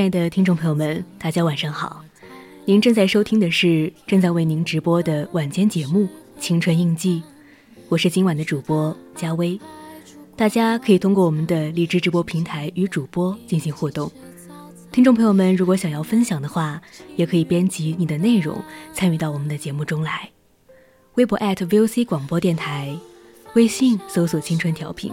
亲爱的听众朋友们，大家晚上好！您正在收听的是正在为您直播的晚间节目《青春印记》，我是今晚的主播佳薇。大家可以通过我们的荔枝直播平台与主播进行互动。听众朋友们，如果想要分享的话，也可以编辑你的内容参与到我们的节目中来。微博 @VOC 广播电台，微信搜索“青春调频”。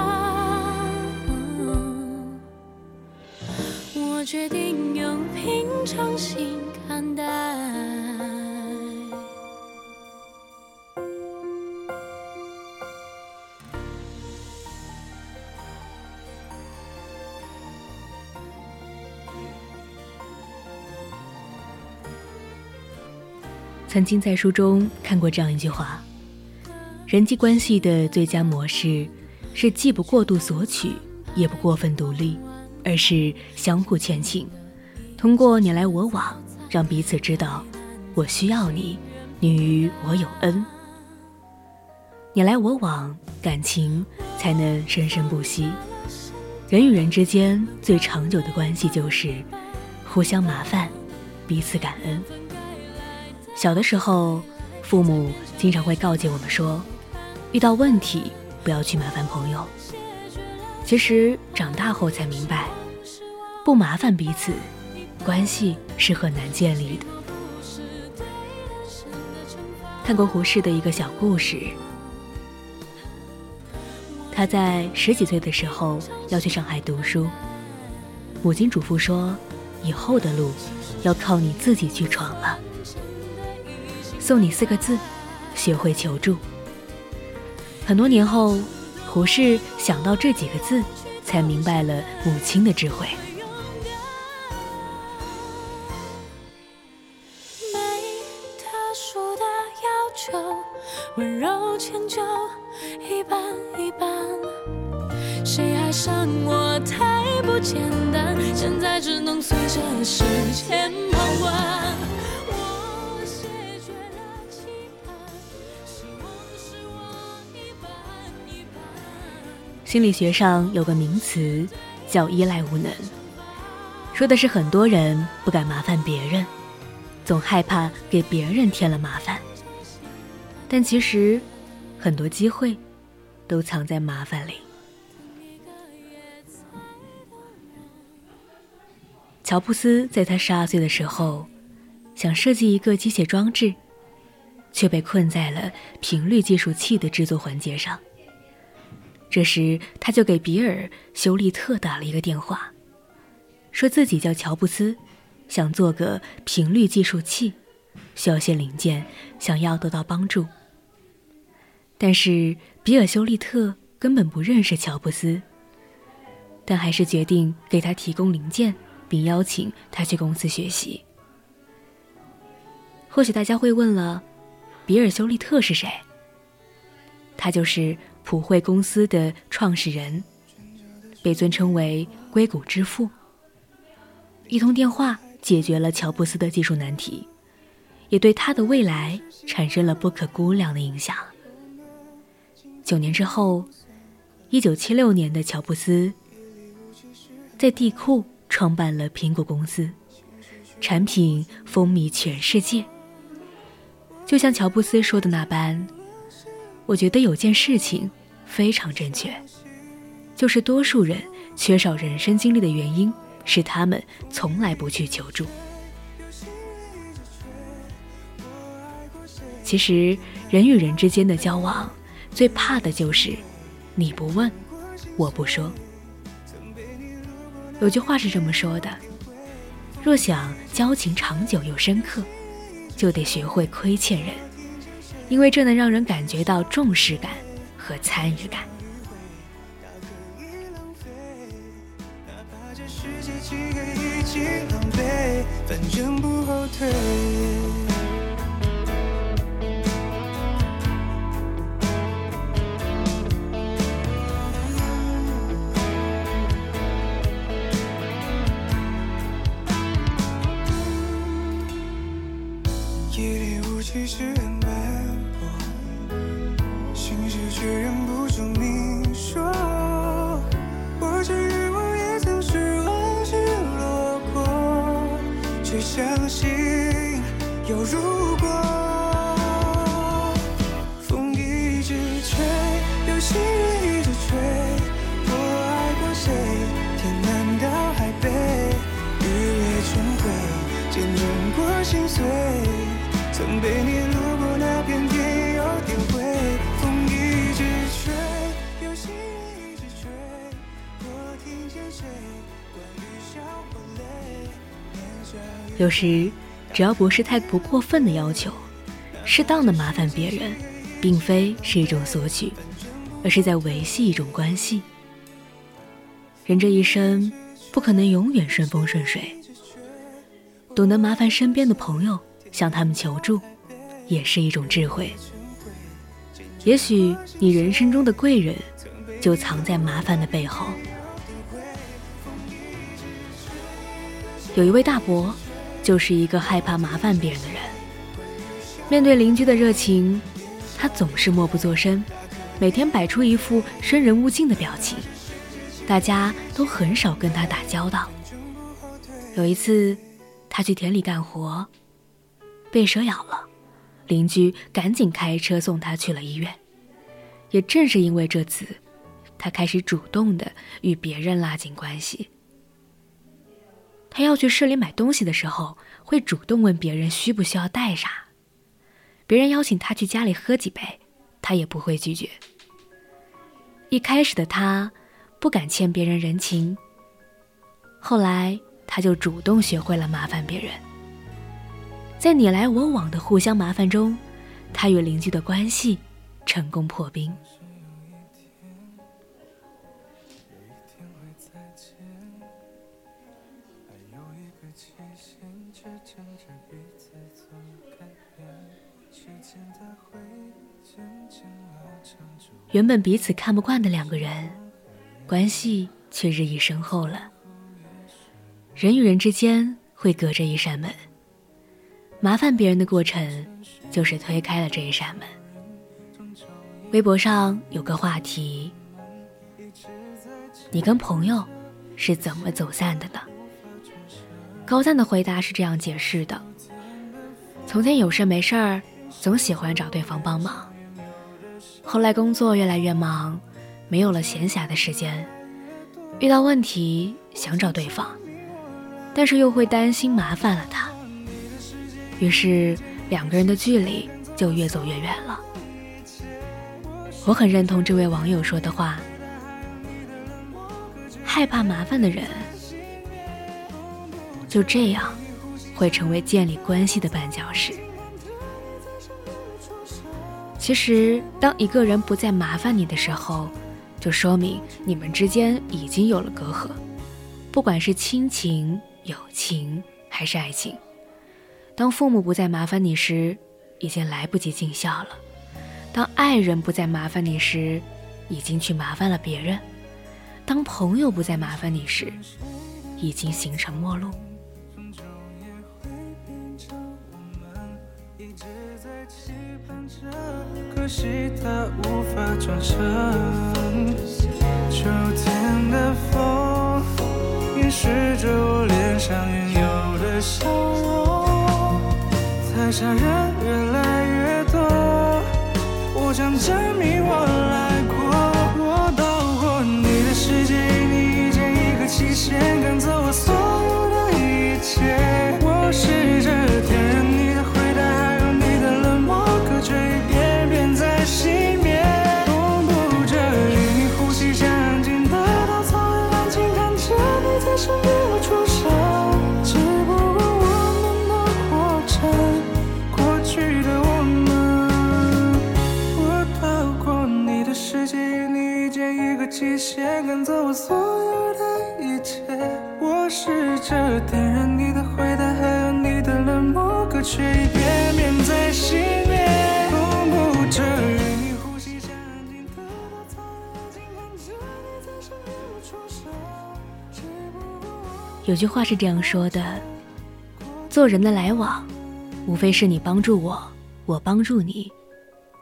我决定用平常心看待。曾经在书中看过这样一句话：人际关系的最佳模式是既不过度索取，也不过分独立，而是相互牵请，通过你来我往，让彼此知道我需要你，你与我有恩。你来我往，感情才能生生不息。人与人之间最长久的关系就是互相麻烦，彼此感恩。小的时候，父母经常会告诫我们说，遇到问题不要去麻烦朋友。其实长大后才明白，不麻烦彼此，关系是很难建立的。看过胡适的一个小故事，他在十几岁的时候要去上海读书，母亲嘱咐说，以后的路要靠你自己去闯了。送你四个字：学会求助。很多年后，胡适想到这几个字，才明白了母亲的智慧。没特殊的要求，温柔迁就，一半一半。谁爱上我太不简单，现在只能随着时间跑完。心理学上有个名词叫依赖无能，说的是很多人不敢麻烦别人，总害怕给别人添了麻烦。但其实，很多机会都藏在麻烦里。乔布斯在他十二岁的时候，想设计一个机械装置，却被困在了频率计数器的制作环节上。这时，他就给比尔·休利特打了一个电话，说自己叫乔布斯，想做个频率计数器，需要些零件，想要得到帮助。但是比尔·休利特根本不认识乔布斯，但还是决定给他提供零件，并邀请他去公司学习。或许大家会问了，比尔·休利特是谁？他就是普惠公司的创始人，被尊称为“硅谷之父”。一通电话解决了乔布斯的技术难题，也对他的未来产生了不可估量的影响。九年之后，一九七六年的乔布斯在地库创办了苹果公司，产品风靡全世界。就像乔布斯说的那般，我觉得有件事情非常正确，就是多数人缺少人生经历的原因。是他们从来不去求助。其实，人与人之间的交往，最怕的就是你不问，我不说。有句话是这么说的：若想交情长久又深刻，就得学会亏欠人，因为这能让人感觉到重视感和参与感。反正不后退。夜里雾气是心事有时，只要不是太不过分的要求，适当的麻烦别人，并非是一种索取，而是在维系一种关系。人这一生不可能永远顺风顺水，懂得麻烦身边的朋友，向他们求助，也是一种智慧。也许你人生中的贵人，就藏在麻烦的背后。有一位大伯。就是一个害怕麻烦别人的人。面对邻居的热情，他总是默不作声，每天摆出一副生人勿近的表情，大家都很少跟他打交道。有一次，他去田里干活，被蛇咬了，邻居赶紧开车送他去了医院。也正是因为这次，他开始主动的与别人拉近关系。他要去市里买东西的时候，会主动问别人需不需要带啥。别人邀请他去家里喝几杯，他也不会拒绝。一开始的他不敢欠别人人情，后来他就主动学会了麻烦别人。在你来我往的互相麻烦中，他与邻居的关系成功破冰。原本彼此看不惯的两个人，关系却日益深厚了。人与人之间会隔着一扇门，麻烦别人的过程就是推开了这一扇门。微博上有个话题：你跟朋友是怎么走散的呢？高赞的回答是这样解释的：从前有事没事儿，总喜欢找对方帮忙。后来工作越来越忙，没有了闲暇的时间，遇到问题想找对方，但是又会担心麻烦了他，于是两个人的距离就越走越远了。我很认同这位网友说的话：害怕麻烦的人，就这样会成为建立关系的绊脚石。其实，当一个人不再麻烦你的时候，就说明你们之间已经有了隔阂。不管是亲情、友情还是爱情，当父母不再麻烦你时，已经来不及尽孝了；当爱人不再麻烦你时，已经去麻烦了别人；当朋友不再麻烦你时，已经形成陌路。惜它无法转身。秋天的风掩饰着我脸上原有的笑容，台下人越来越多，我想证明我来过。我到过你的世界，你遇见一个期限赶走我所有的一切。我试着身边我出生。只不过我们都活着，过去的我们。我到过你的世界，你遇见一个极限赶走我所有的一切。我试着点有句话是这样说的：做人的来往，无非是你帮助我，我帮助你，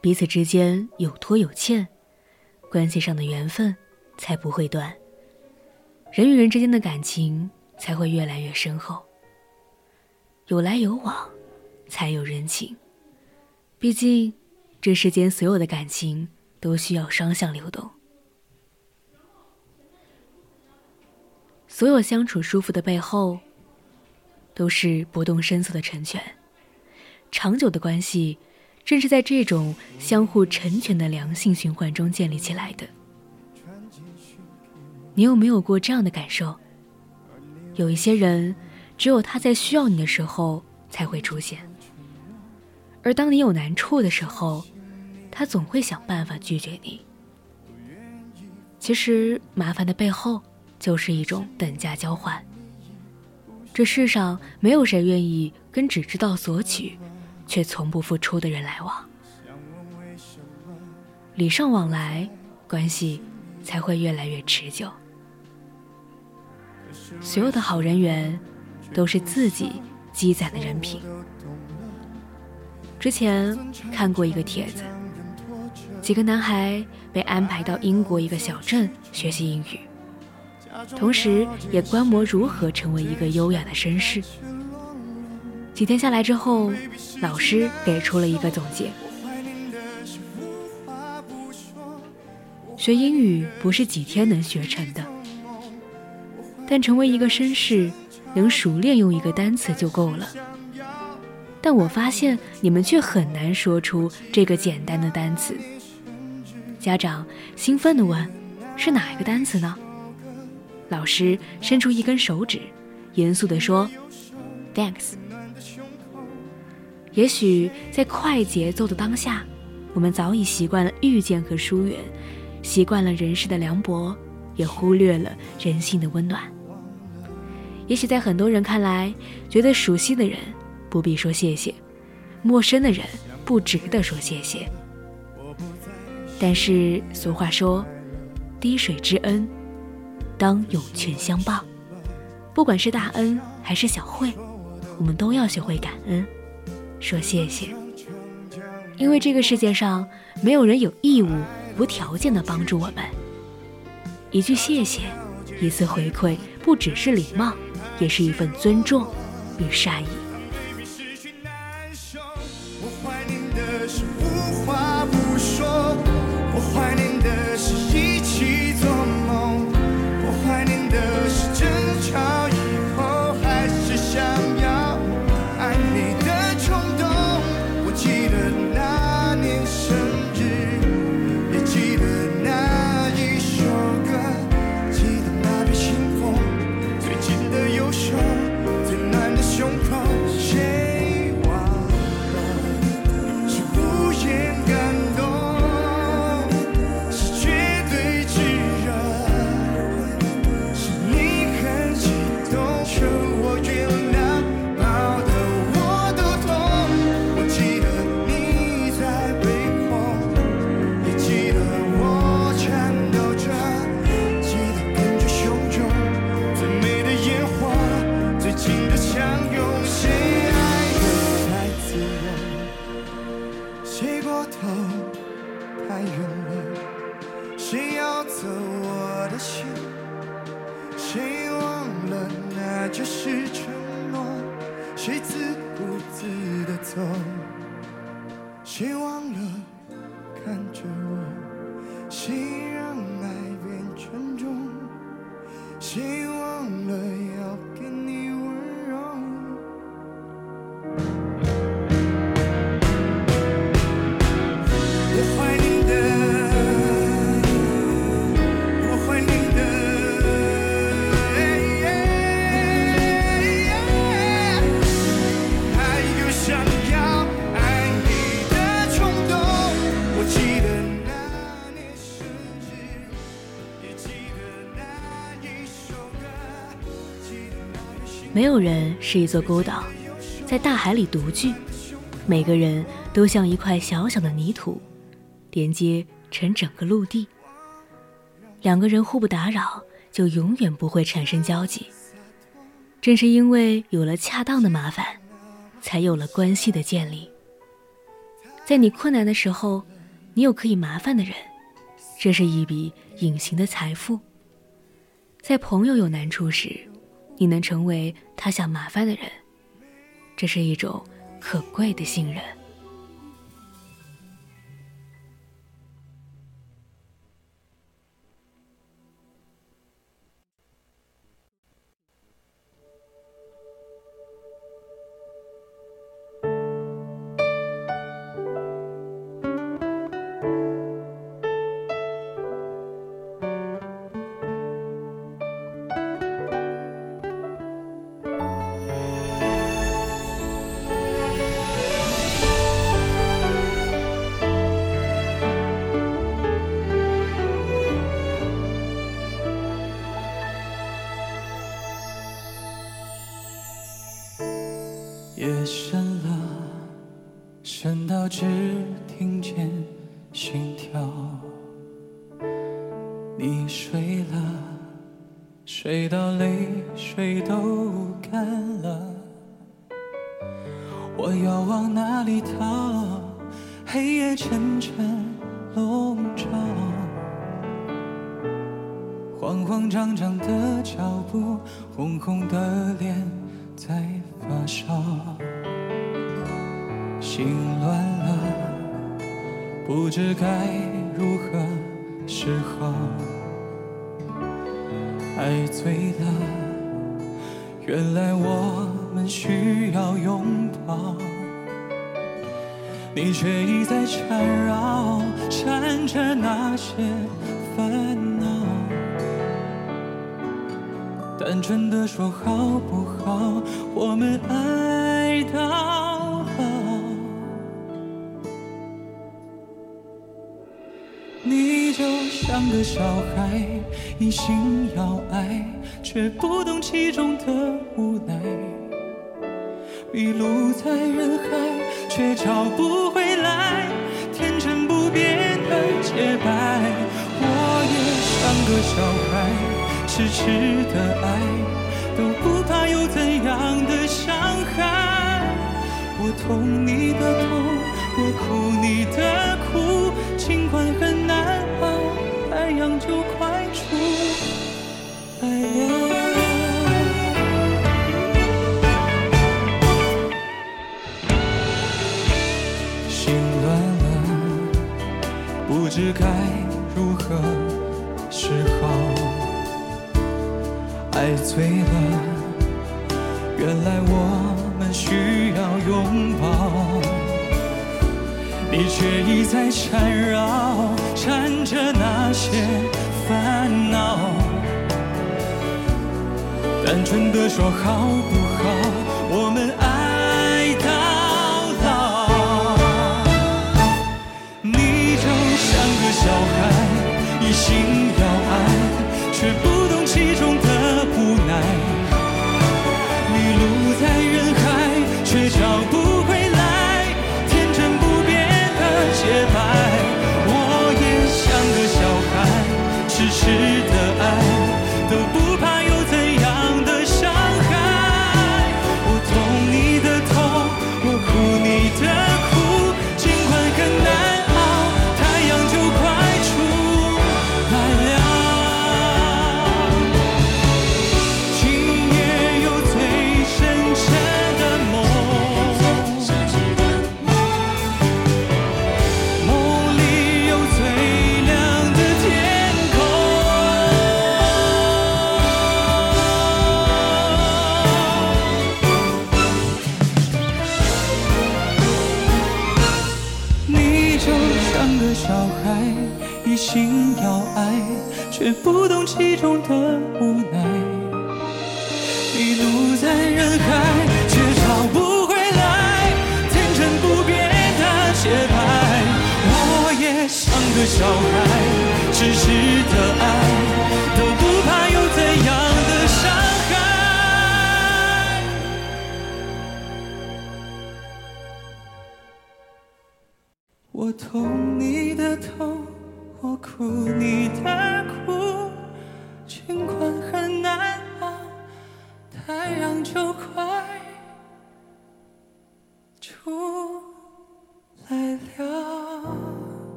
彼此之间有托有欠，关系上的缘分才不会断，人与人之间的感情才会越来越深厚。有来有往，才有人情。毕竟，这世间所有的感情都需要双向流动。所有相处舒服的背后，都是不动声色的成全。长久的关系，正是在这种相互成全的良性循环中建立起来的。你有没有过这样的感受？有一些人，只有他在需要你的时候才会出现，而当你有难处的时候，他总会想办法拒绝你。其实，麻烦的背后就是一种等价交换。这世上没有谁愿意跟只知道索取，却从不付出的人来往。礼尚往来，关系才会越来越持久。所有的好人缘，都是自己积攒的人品。之前看过一个帖子，几个男孩被安排到英国一个小镇学习英语，同时也观摩如何成为一个优雅的绅士。几天下来之后，老师给出了一个总结：学英语不是几天能学成的。但成为一个绅士，能熟练用一个单词就够了。但我发现你们却很难说出这个简单的单词。家长兴奋地问：“是哪一个单词呢？”老师伸出一根手指，严肃地说：“Thanks。”也许在快节奏的当下，我们早已习惯了遇见和疏远，习惯了人世的凉薄，也忽略了人性的温暖。也许在很多人看来，觉得熟悉的人不必说谢谢，陌生的人不值得说谢谢。但是俗话说，滴水之恩，当涌泉相报。不管是大恩还是小惠，我们都要学会感恩，说谢谢。因为这个世界上没有人有义务无条件的帮助我们。一句谢谢，一次回馈，不只是礼貌。也是一份尊重与善意。我怀念的是无话不说，我怀念没有人是一座孤岛在大海里独居。每个人都像一块小小的泥土连接成整个陆地。两个人互不打扰就永远不会产生交集。正是因为有了恰当的麻烦才有了关系的建立。在你困难的时候你有可以麻烦的人。这是一笔隐形的财富。在朋友有难处时你能成为他想麻烦的人这是一种可贵的信任。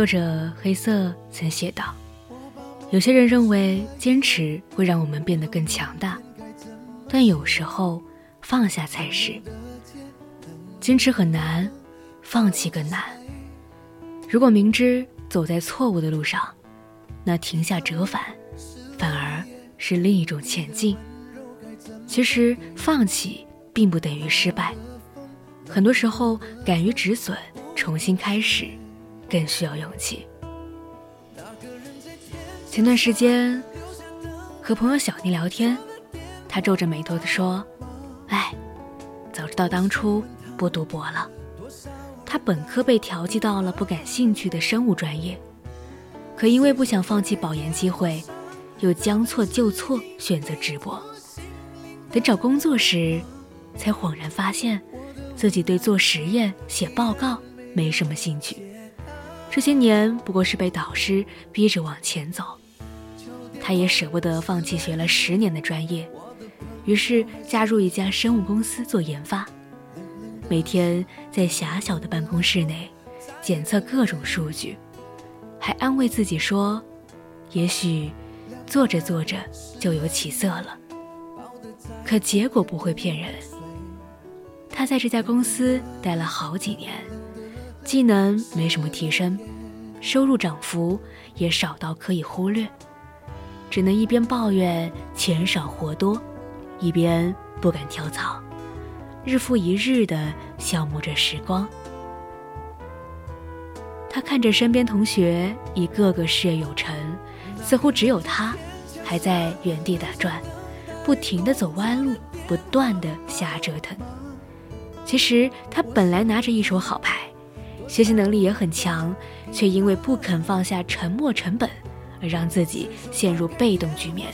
作者黑色曾写道：“有些人认为坚持会让我们变得更强大，但有时候放下才是。坚持很难，放弃更难。如果明知走在错误的路上，那停下折返，反而是另一种前进。其实放弃并不等于失败，很多时候敢于止损，重新开始。”更需要勇气。前段时间和朋友小妮聊天，她皱着眉头的说：“哎，早知道当初不读博了。她本科被调剂到了不感兴趣的生物专业，可因为不想放弃保研机会，又将错就错选择直播。等找工作时，才恍然发现自己对做实验、写报告没什么兴趣。”这些年不过是被导师逼着往前走，他也舍不得放弃学了十年的专业，于是加入一家生物公司做研发，每天在狭小的办公室内检测各种数据，还安慰自己说，也许做着做着就有起色了。可结果不会骗人，他在这家公司待了好几年。技能没什么提升，收入涨幅也少到可以忽略，只能一边抱怨钱少活多，一边不敢跳槽，日复一日的消磨着时光。他看着身边同学一个个事业有成，似乎只有他还在原地打转，不停的走弯路，不断的瞎折腾。其实他本来拿着一手好牌。学习能力也很强，却因为不肯放下沉没成本，而让自己陷入被动局面。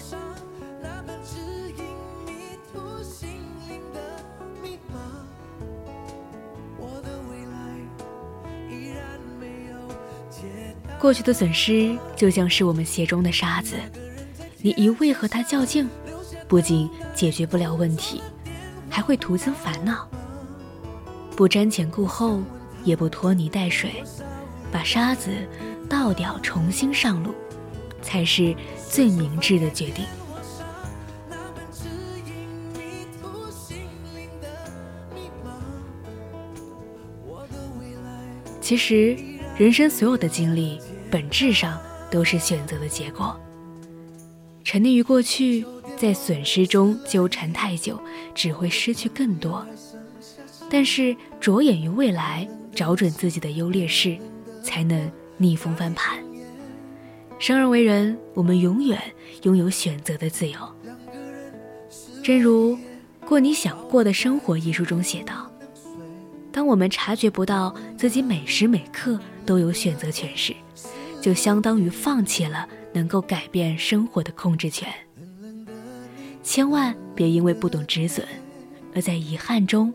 过去的损失就像是我们鞋中的沙子，你一味和它较劲，不仅解决不了问题，还会徒增烦恼。不瞻前顾后。也不拖泥带水，把沙子倒掉，重新上路，才是最明智的决定。其实，人生所有的经历，本质上都是选择的结果。沉溺于过去，在损失中纠缠太久，只会失去更多。但是，着眼于未来。找准自己的优劣势，才能逆风翻盘。生而为人，我们永远拥有选择的自由。正如《过你想过的生活》一书中写道：“当我们察觉不到自己每时每刻都有选择权时，就相当于放弃了能够改变生活的控制权。千万别因为不懂止损，而在遗憾中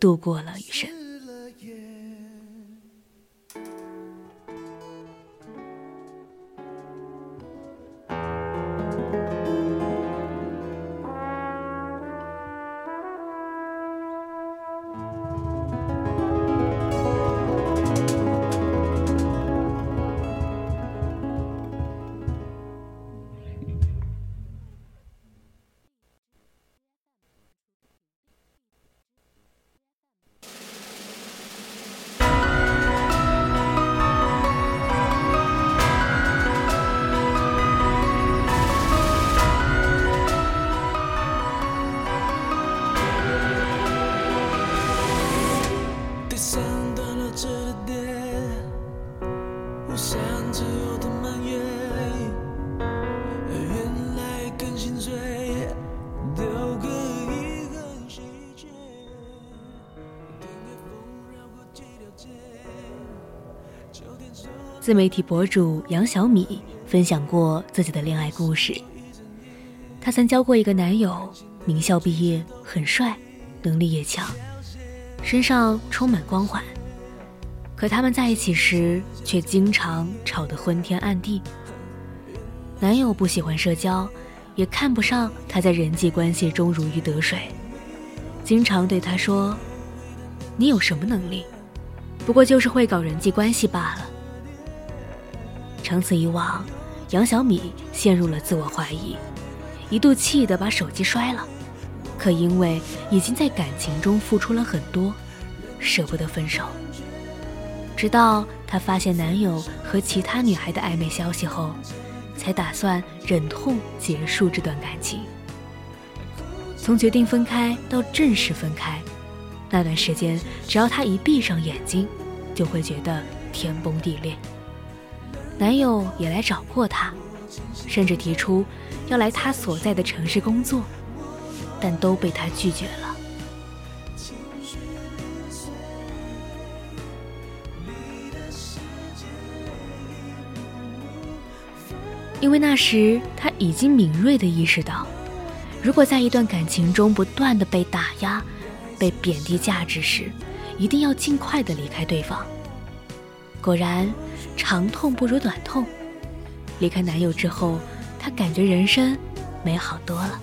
度过了余生。自媒体博主杨小米分享过自己的恋爱故事。她曾交过一个男友，名校毕业，很帅，能力也强，身上充满光环。可他们在一起时，却经常吵得昏天暗地。男友不喜欢社交，也看不上她在人际关系中如鱼得水，经常对她说：“你有什么能力？不过就是会搞人际关系罢了。”长此以往，杨小米陷入了自我怀疑，一度气得把手机摔了。可因为已经在感情中付出了很多，舍不得分手。直到她发现男友和其他女孩的暧昧消息后，才打算忍痛结束这段感情。从决定分开到正式分开，那段时间，只要她一闭上眼睛，就会觉得天崩地裂。男友也来找过她，甚至提出要来她所在的城市工作，但都被她拒绝了。因为那时她已经敏锐地意识到，如果在一段感情中不断的被打压、被贬低价值时，一定要尽快的离开对方。果然。长痛不如短痛。离开男友之后，她感觉人生美好多了。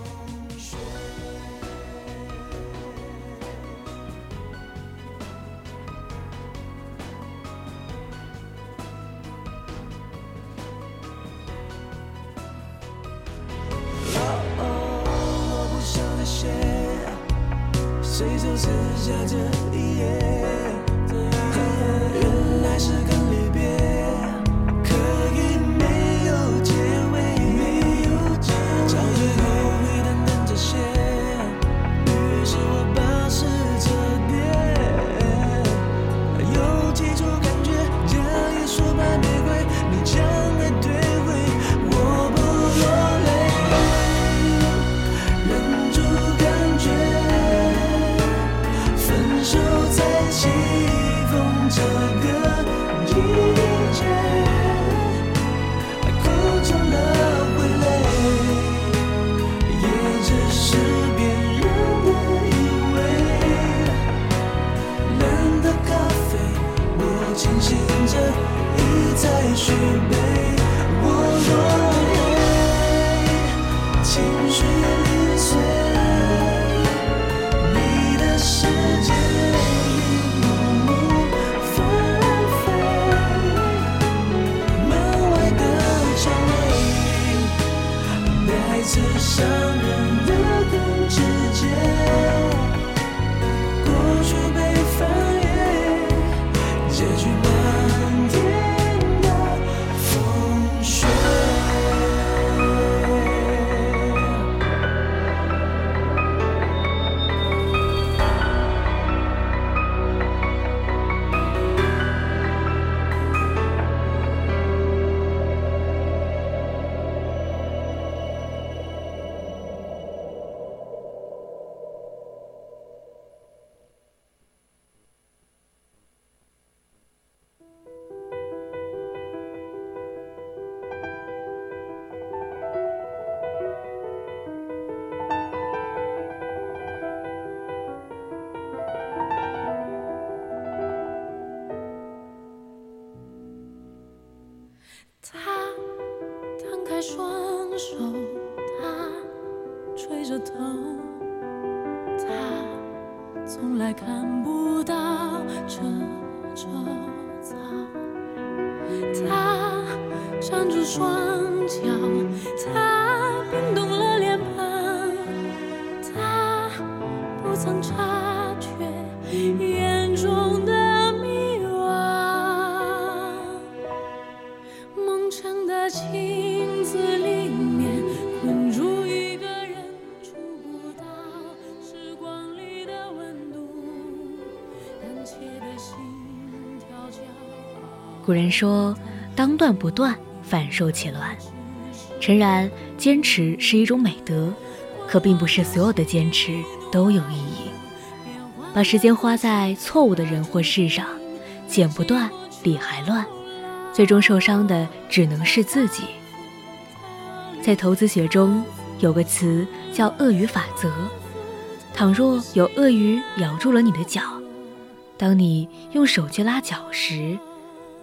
有人说：“当断不断，反受其乱。”诚然，坚持是一种美德，可并不是所有的坚持都有意义。把时间花在错误的人或事上，剪不断，理还乱，最终受伤的只能是自己。在投资学中，有个词叫“鳄鱼法则”。倘若有鳄鱼咬住了你的脚，当你用手去拉脚时，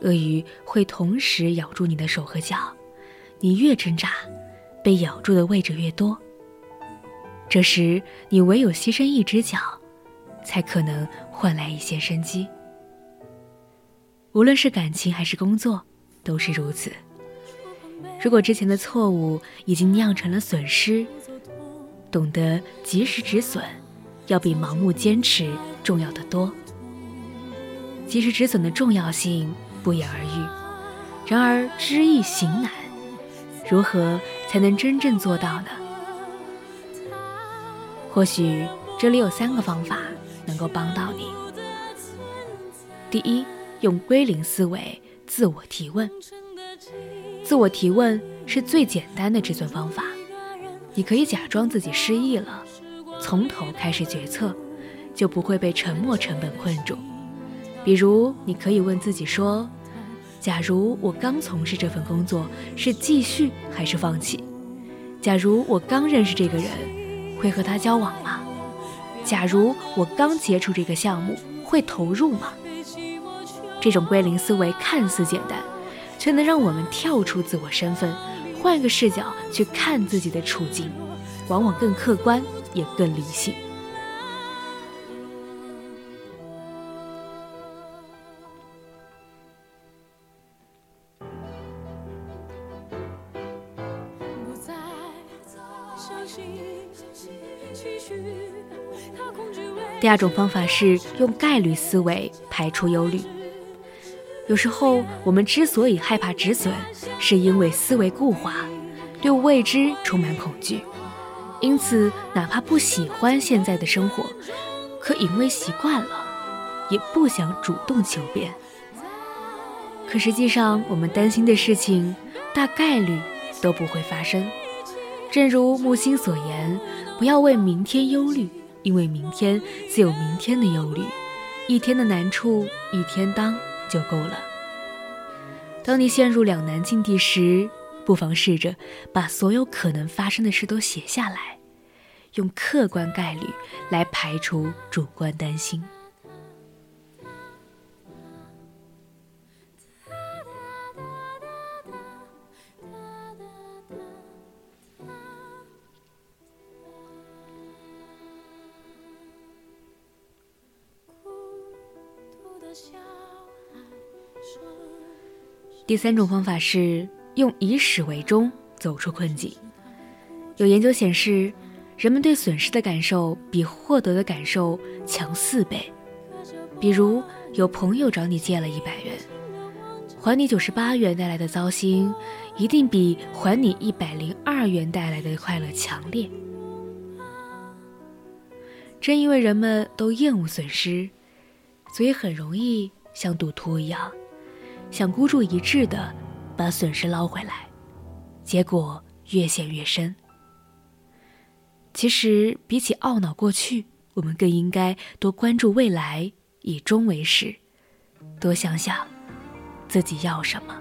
鳄鱼会同时咬住你的手和脚。你越挣扎，被咬住的位置越多。这时，你唯有牺牲一只脚，才可能换来一些生机。无论是感情还是工作，都是如此。如果之前的错误已经酿成了损失，懂得及时止损，要比盲目坚持重要的多。及时止损的重要性不言而喻，然而知易行难。如何才能真正做到呢？或许这里有三个方法能够帮到你。第一，用归零思维自我提问。自我提问是最简单的止损方法。你可以假装自己失忆了，从头开始决策，就不会被沉默成本困住。比如，你可以问自己说。假如我刚从事这份工作，是继续还是放弃？假如我刚认识这个人，会和他交往吗？假如我刚接触这个项目，会投入吗？这种归零思维看似简单，却能让我们跳出自我身份，换个视角去看自己的处境，往往更客观，也更理性。第二种方法是用概率思维排除忧虑。有时候我们之所以害怕止损，是因为思维固化，对未知充满恐惧，因此哪怕不喜欢现在的生活，可因为习惯了，也不想主动求变。可实际上，我们担心的事情大概率都不会发生。正如木心所言，不要为明天忧虑。因为明天自有明天的忧虑，一天的难处一天当就够了。当你陷入两难境地时，不妨试着把所有可能发生的事都写下来，用客观概率来排除主观担心。第三种方法是用以始为终走出困境。有研究显示，人们对损失的感受比获得的感受强四倍。比如，有朋友找你借了一百元，还你九十八元带来的糟心，一定比还你一百零二元带来的快乐强烈。正因为人们都厌恶损失，所以很容易像赌徒一样。想孤注一掷的把损失捞回来，结果越陷越深。其实，比起懊恼过去，我们更应该多关注未来，以终为始，多想想自己要什么，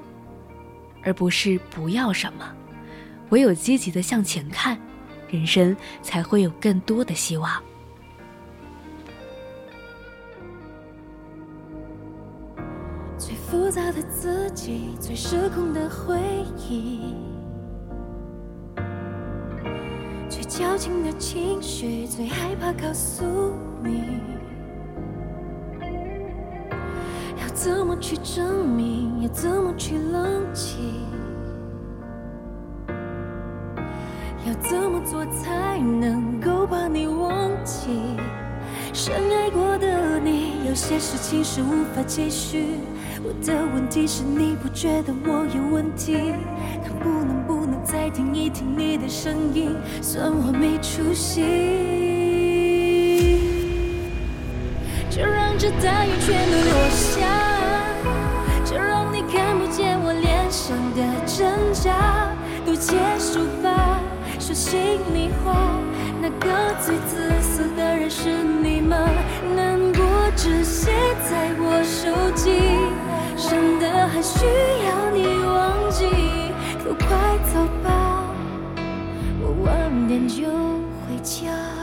而不是不要什么。唯有积极的向前看，人生才会有更多的希望。复杂的自己，最失控的回忆，最矫情的情绪，最害怕告诉你，要怎么去证明，要怎么去冷静，要怎么做才能够把你忘记？深爱过的你，有些事情是无法继续。我的问题是，你不觉得我有问题？能不能不能再听一听你的声音？算我没出息。就让这大雨全都落下，就让你看不见我脸上的挣扎，都结束吧，说心里话。那个最自私的人是你吗？难过只写在我手机，真的还需要你忘记？都快走吧，我晚点就回家。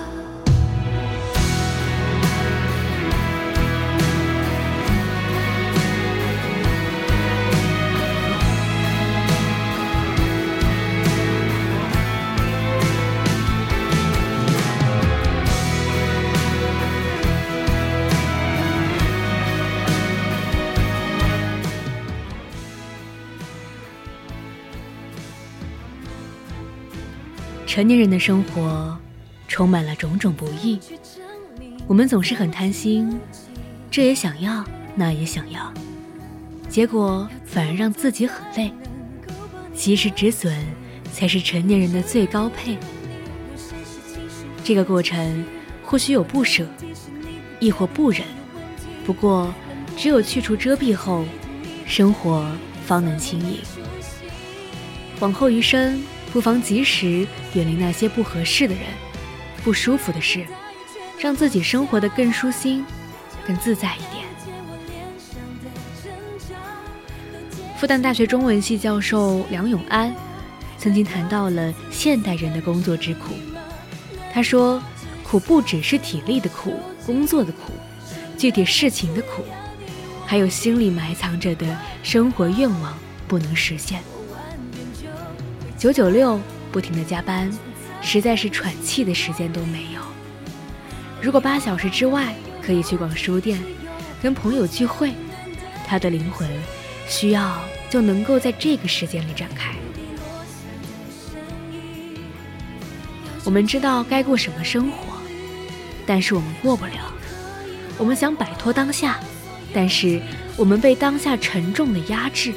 成年人的生活充满了种种不易，我们总是很贪心，这也想要，那也想要，结果反而让自己很累。及时止损才是成年人的最高配。这个过程或许有不舍，亦或不忍，不过只有去除遮蔽后，生活方能轻盈。往后余生。不妨及时远离那些不合适的人、不舒服的事，让自己生活的更舒心、更自在一点。复旦大学中文系教授梁永安曾经谈到了现代人的工作之苦。他说：“苦不只是体力的苦、工作的苦、具体事情的苦，还有心里埋藏着的生活愿望不能实现。”九九六，不停的加班，实在是喘气的时间都没有。如果八小时之外可以去逛书店，跟朋友聚会，他的灵魂需要就能够在这个时间里展开。我们知道该过什么生活，但是我们过不了。我们想摆脱当下，但是我们被当下沉重的压制。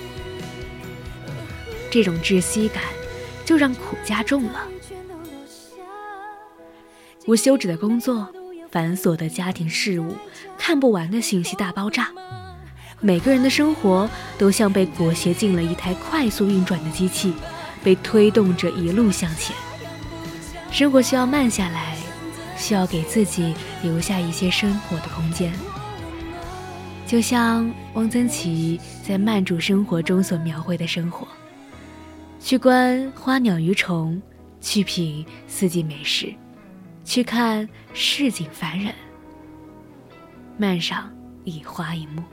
这种窒息感。就让苦加重了，无休止的工作，繁琐的家庭事务，看不完的信息大爆炸，每个人的生活都像被裹挟进了一台快速运转的机器，被推动着一路向前。生活需要慢下来，需要给自己留下一些生活的空间。就像汪曾祺在《慢煮生活》中所描绘的生活。去观花鸟鱼虫，去品四季美食，去看市井凡人，漫上一花一木。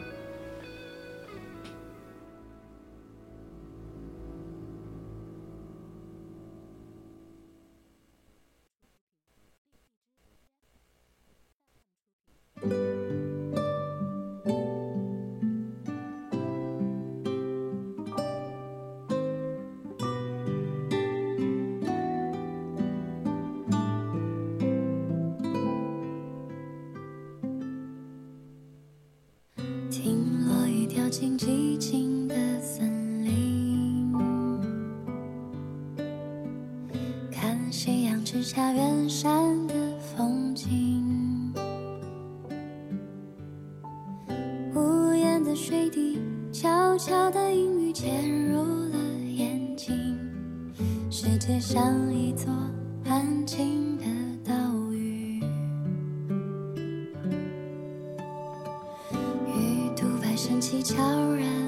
下远山的风景，屋檐的水滴，悄悄的阴雨潜入了眼睛。世界像一座安静的岛屿，鱼肚白升起悄然。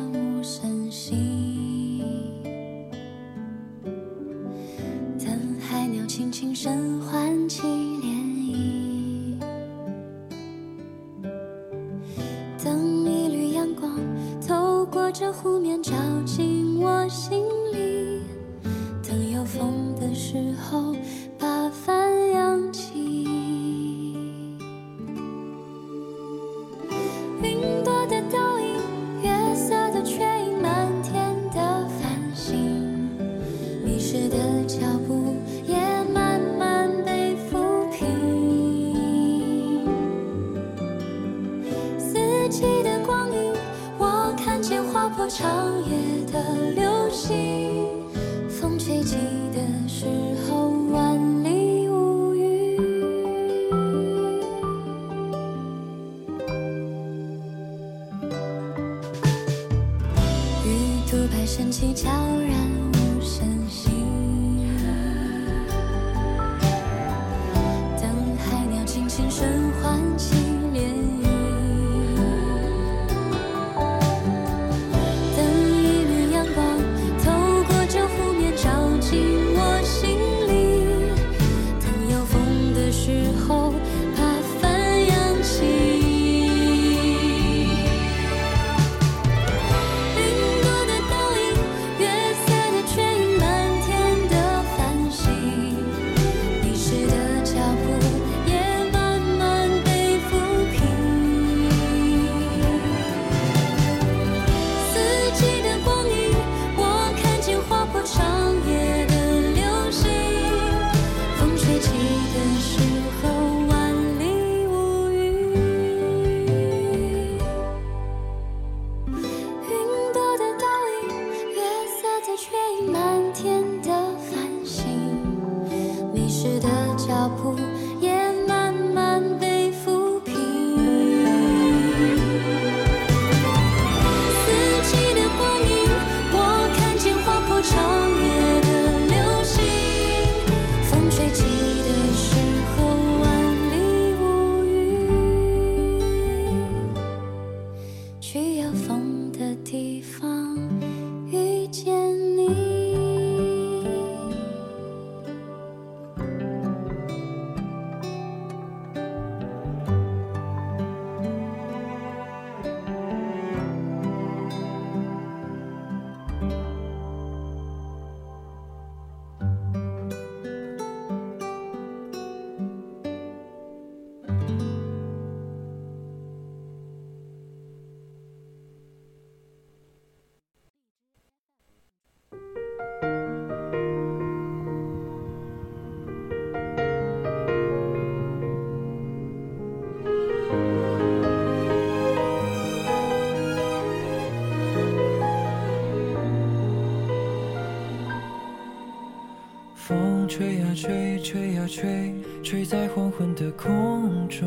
吹呀吹，吹呀吹，吹在黄昏的空中。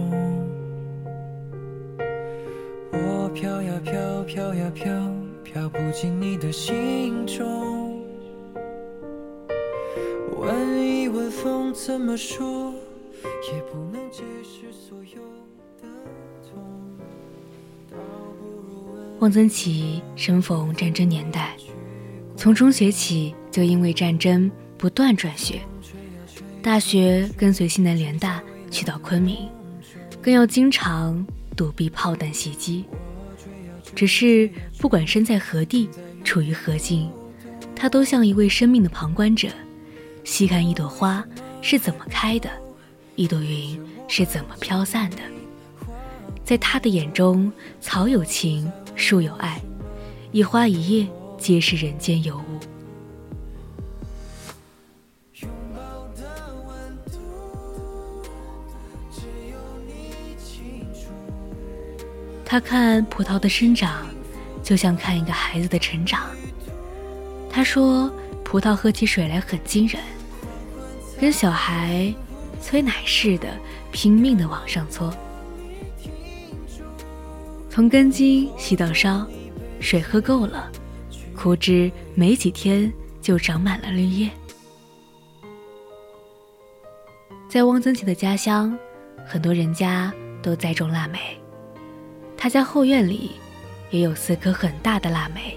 我飘呀飘，飘呀飘，飘不进你的心中。问一问风怎么说，也不能解释所有的痛。倒不如问汪曾祺生逢战争年代，从中学起就因为战争不断转学，大学跟随西南联大去到昆明，更要经常躲避炮弹袭击。只是不管身在何地，处于何境，他都像一位生命的旁观者，细看一朵花是怎么开的，一朵云是怎么飘散的。在他的眼中，草有情，树有爱，一花一叶皆是人间尤物。他看葡萄的生长，就像看一个孩子的成长。他说，葡萄喝起水来很惊人，跟小孩催奶似的，拼命的往上搓。从根茎吸到梢，水喝够了，枯枝没几天就长满了绿叶。在汪曾祺的家乡，很多人家都栽种腊梅。他家后院里也有四棵很大的腊梅。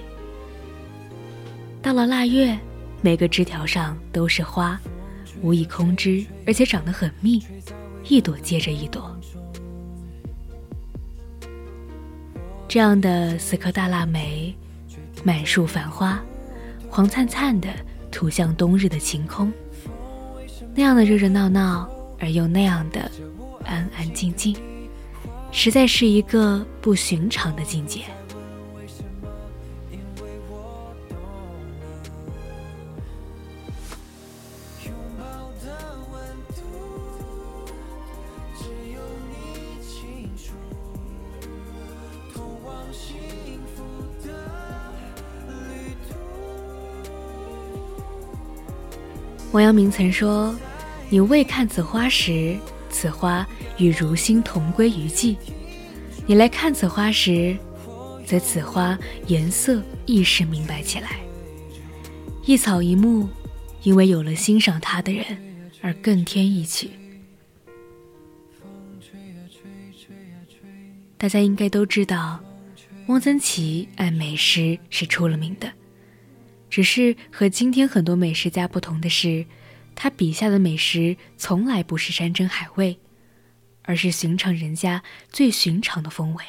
到了腊月，每个枝条上都是花，无一空枝，而且长得很密，一朵接着一朵。这样的四棵大腊梅，满树繁花，黄灿灿的吐向冬日的晴空，那样的热热闹闹，而又那样的安安静静，实在是一个不寻常的境界。王阳明曾说：“你未看此花时，此花与如心同归于寂；你来看此花时，则此花颜色亦是明白起来。一草一木，因为有了欣赏它的人，而更添一曲。”大家应该都知道，汪曾祺爱美食是出了名的。只是和今天很多美食家不同的是，他笔下的美食从来不是山珍海味，而是寻常人家最寻常的风味。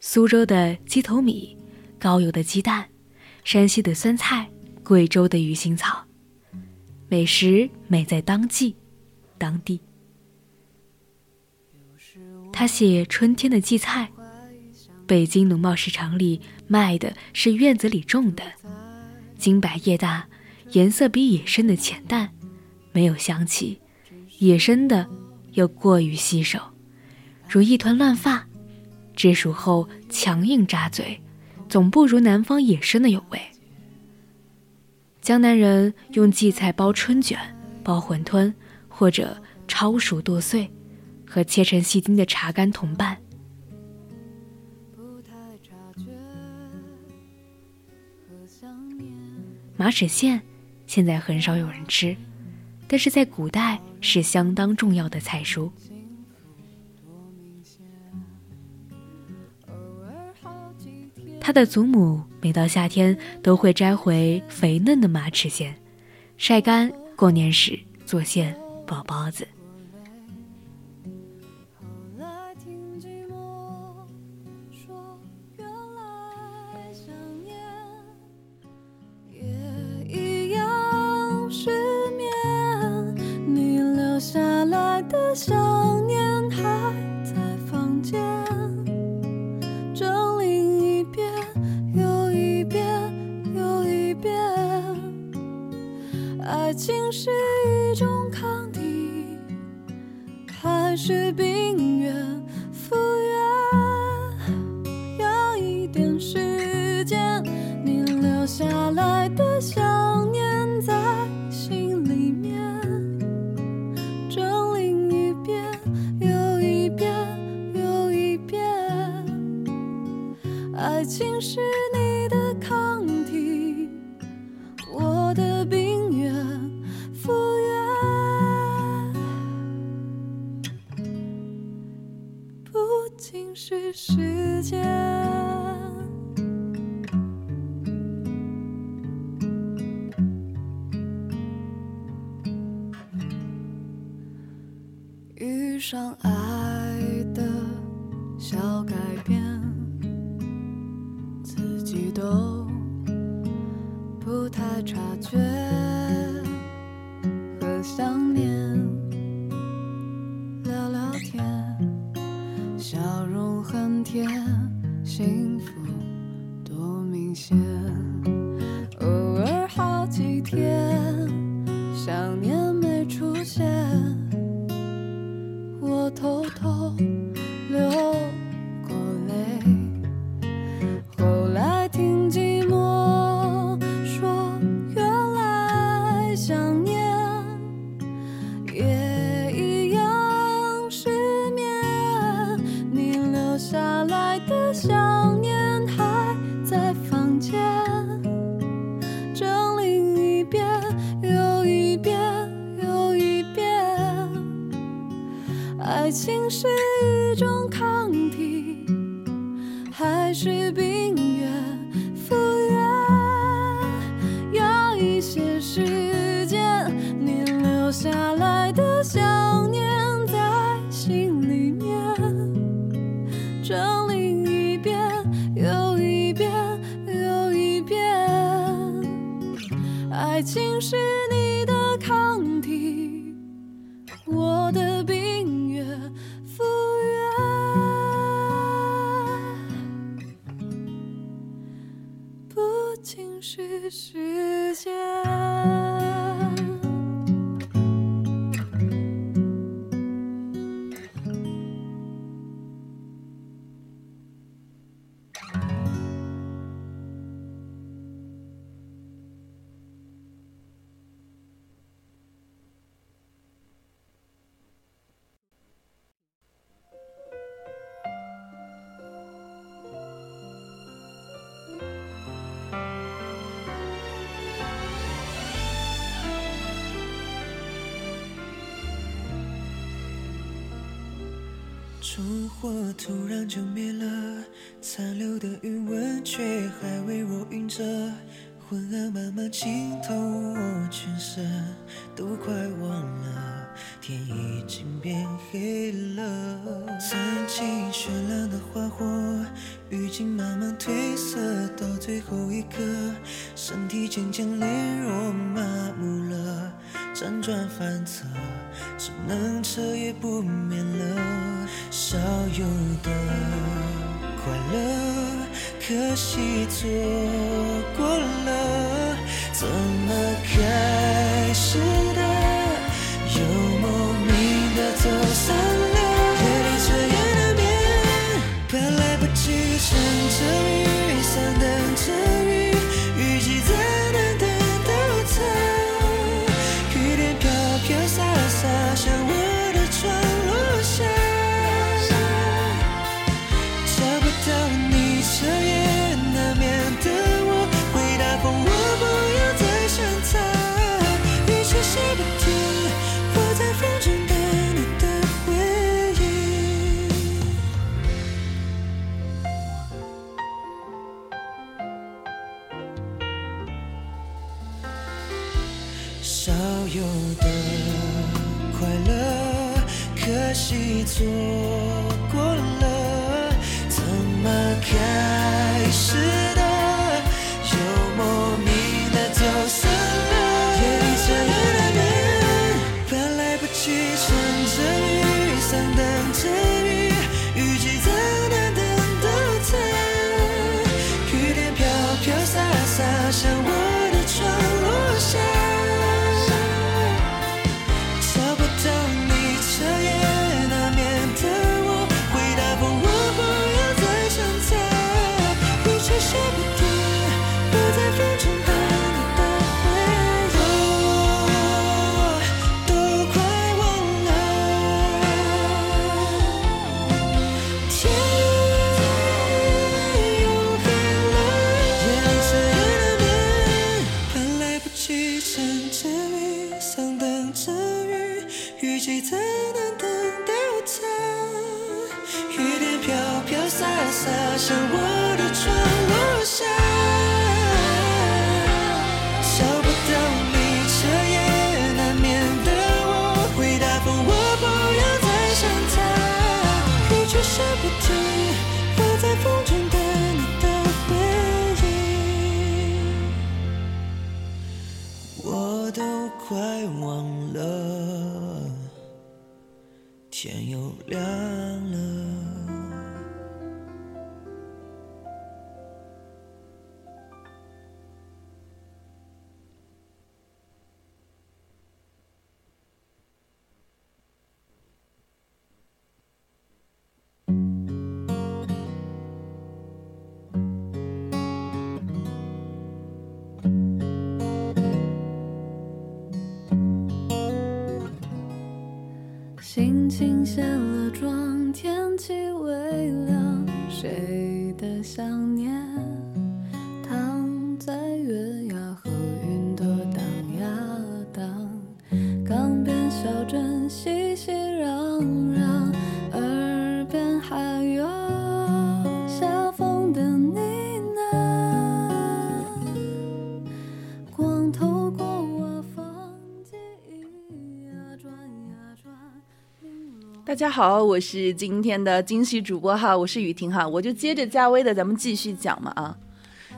苏州的鸡头米，高邮的鸡蛋，山西的酸菜，贵州的鱼腥草，美食美在当季、当地。他写春天的荠菜。北京农贸市场里卖的是院子里种的，金白叶大，颜色比野生的浅淡，没有香气，野生的又过于稀少，如一团乱发，制熟后强硬扎嘴，总不如南方野生的有味。江南人用荠菜包春卷、包馄饨，或者焯熟剁碎，和切成细丁的茶干同拌。马齿苋现在很少有人吃，但是在古代是相当重要的菜蔬。他的祖母每到夏天都会摘回肥嫩的马齿苋，晒干过年时做馅包包子。下来的想念还在房间，整理一遍又一遍又一遍。爱情是一种抗体，还是病原复原？要一点时间，你留下来的想念。在心里爱情是你的抗体我的病原复原不仅是时间。遇上爱火突然就灭了，残留的余温却还微弱晕着，昏暗慢慢浸透我全身，都快忘了，天已经变黑了。曾经绚烂的花火，已经慢慢褪色，到最后一刻，身体渐渐羸弱麻木了，辗转反侧，只能彻夜不眠了。少有的快乐，可惜错过了，怎么开始的，又莫名的走散。share. 轻轻卸了妆大家好我是今天的惊喜主播哈我是雨婷哈我就接着嘉威的咱们继续讲嘛啊。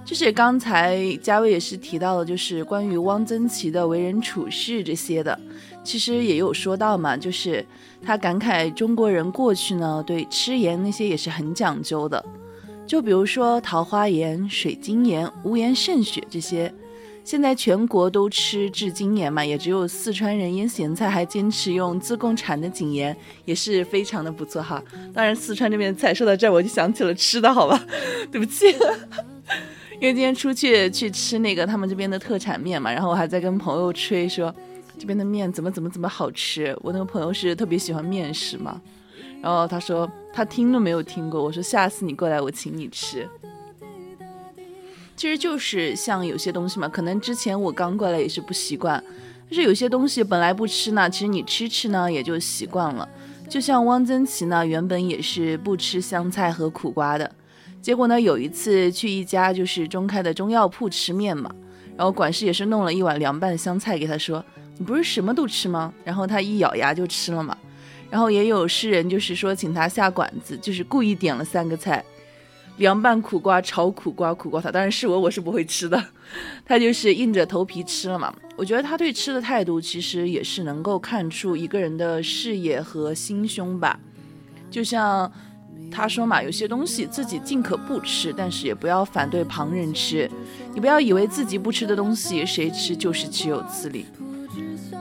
就是刚才嘉威也是提到了就是关于汪曾祺的为人处事这些的。其实也有说到嘛就是他感慨中国人过去呢对吃盐那些也是很讲究的。就比如说桃花盐水晶盐无盐胜雪这些现在全国都吃制精盐嘛，也只有四川人腌咸菜还坚持用自贡产的井盐，也是非常的不错哈。当然，四川这边的菜说到这儿，我就想起了吃的，好吧，对不起。因为今天出去去吃那个他们这边的特产面嘛，然后我还在跟朋友吹说这边的面怎么怎么怎么好吃。我那个朋友是特别喜欢面食嘛，然后他说他听都没有听过。我说下次你过来我请你吃。其实就是像有些东西嘛，可能之前我刚过来也是不习惯，但是有些东西本来不吃呢，其实你吃吃呢也就习惯了。就像汪曾祺呢，原本也是不吃香菜和苦瓜的，结果呢有一次去一家就是中开的中药铺吃面嘛，然后管事也是弄了一碗凉拌香菜给他说：“你不是什么都吃吗？”然后他一咬牙就吃了嘛。然后也有诗人就是说请他下馆子，就是故意点了三个菜。凉拌苦瓜、炒苦瓜、苦瓜汤，当然是我，我是不会吃的。他就是硬着头皮吃了嘛。我觉得他对吃的态度，其实也是能够看出一个人的视野和心胸吧。就像他说嘛，有些东西自己尽可不吃，但是也不要反对旁人吃。你不要以为自己不吃的东西，谁吃就是岂有此理。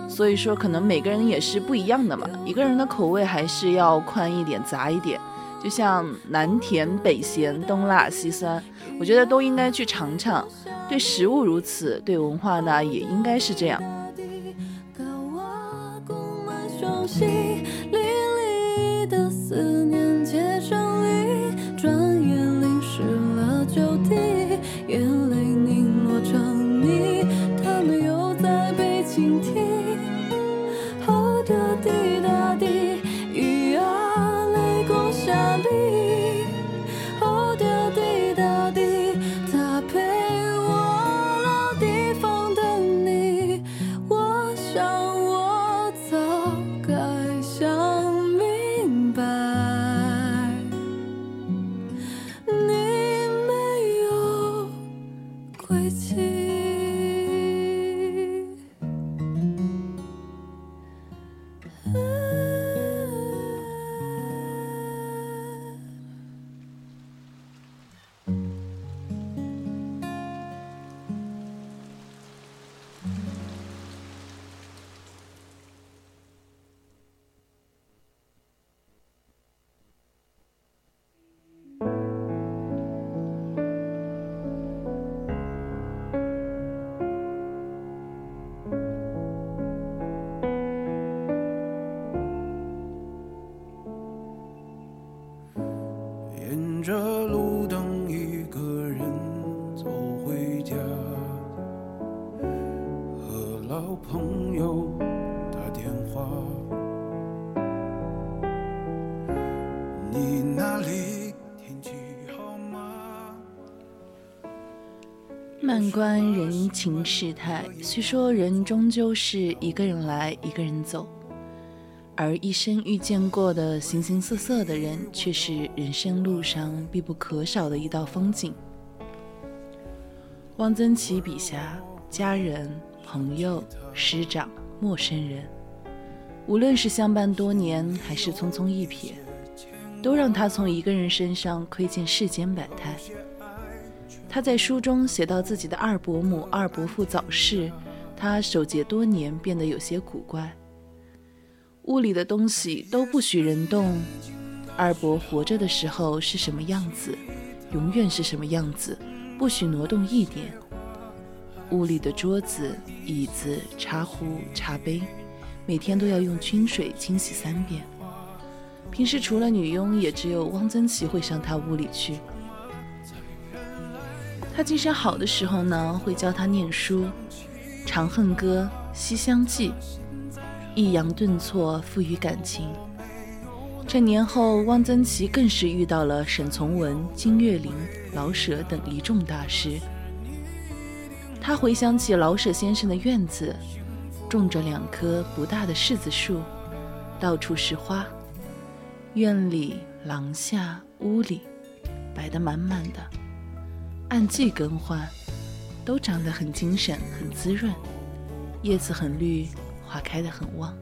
所以说，可能每个人也是不一样的嘛。一个人的口味还是要宽一点、杂一点。就像南甜北咸，东辣西酸，我觉得都应该去尝尝。对食物如此，对文化呢也应该是这样。情世态，虽说人终究是一个人来一个人走，而一生遇见过的形形色色的人，却是人生路上必不可少的一道风景。汪曾祺笔下，家人、朋友、师长、陌生人，无论是相伴多年，还是匆匆一瞥，都让他从一个人身上窥见世间百态。他在书中写到自己的二伯母、二伯父早逝，他守节多年，变得有些古怪。屋里的东西都不许人动。二伯活着的时候是什么样子，永远是什么样子，不许挪动一点。屋里的桌子、椅子、茶壶、茶杯，每天都要用清水清洗三遍。平时除了女佣，也只有汪曾祺会上他屋里去。他精神好的时候呢，会教他念书，《长恨歌》《西厢记》，抑扬顿挫，赋予感情。这年后，汪曾祺更是遇到了沈从文、金岳霖、老舍等一众大师。他回想起老舍先生的院子，种着两棵不大的柿子树，到处是花，院里、廊下、屋里，摆得满满的。按季更换，都长得很精神、很滋润，叶子很绿，花开得很旺。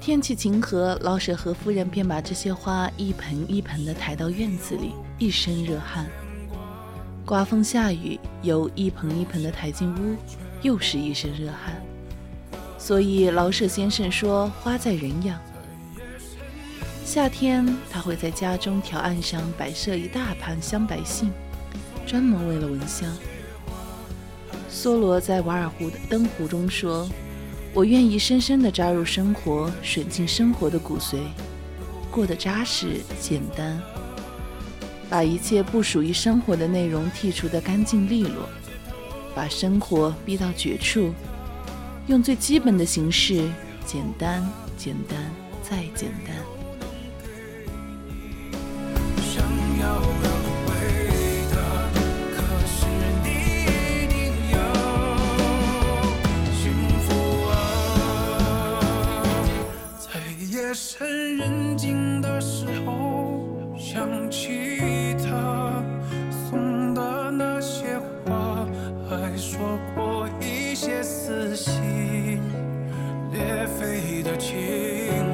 天气晴和，老舍和夫人便把这些花一盆一盆地抬到院子里，一身热汗。刮风下雨，又一盆一盆地抬进屋，又是一身热汗。所以老舍先生说：“花在人养。”夏天，他会在家中条案上摆设一大盘香白杏，专门为了闻香。梭罗在《瓦尔湖的灯湖》中说。我愿意深深地扎入生活，吮尽生活的骨髓，过得扎实简单，把一切不属于生活的内容剔除得干净利落，把生活逼到绝处，用最基本的形式，简单，简单，再简单。夜深人静的时候想起他送的那些花还说过一些撕心裂肺的情。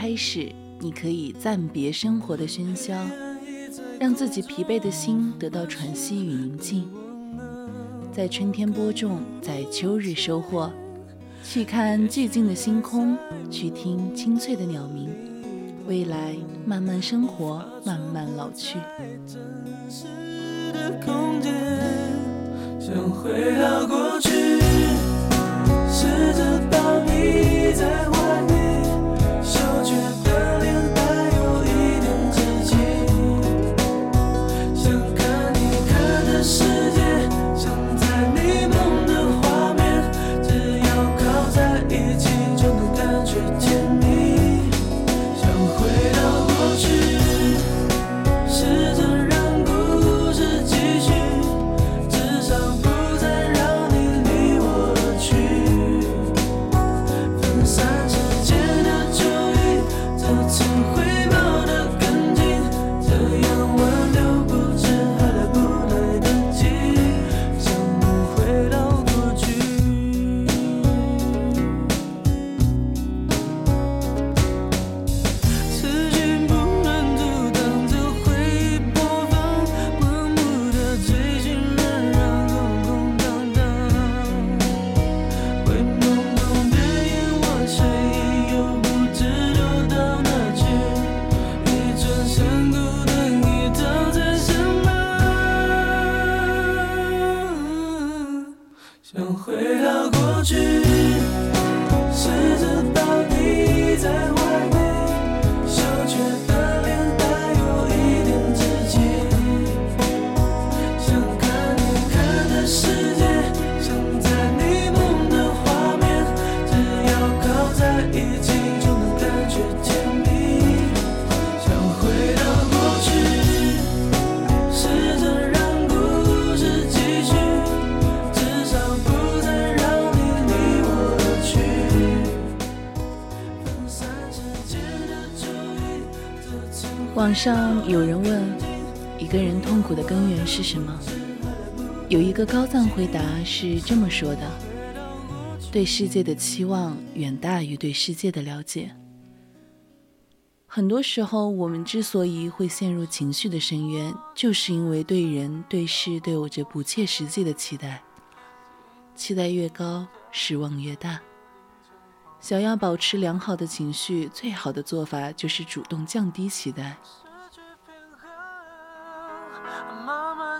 开始，你可以暂别生活的喧嚣，让自己疲惫的心得到喘息与宁静。在春天播种，在秋日收获，去看寂静的星空，去听清脆的鸟鸣。未来慢慢生活，慢慢老去。想回到过去，试着把你在怀里。网上有人问，一个人痛苦的根源是什么？有一个高赞回答是这么说的：对世界的期望远大于对世界的了解。很多时候，我们之所以会陷入情绪的深渊，就是因为对人对事都有着不切实际的期待，期待越高，失望越大。想要保持良好的情绪，最好的做法就是主动降低期待。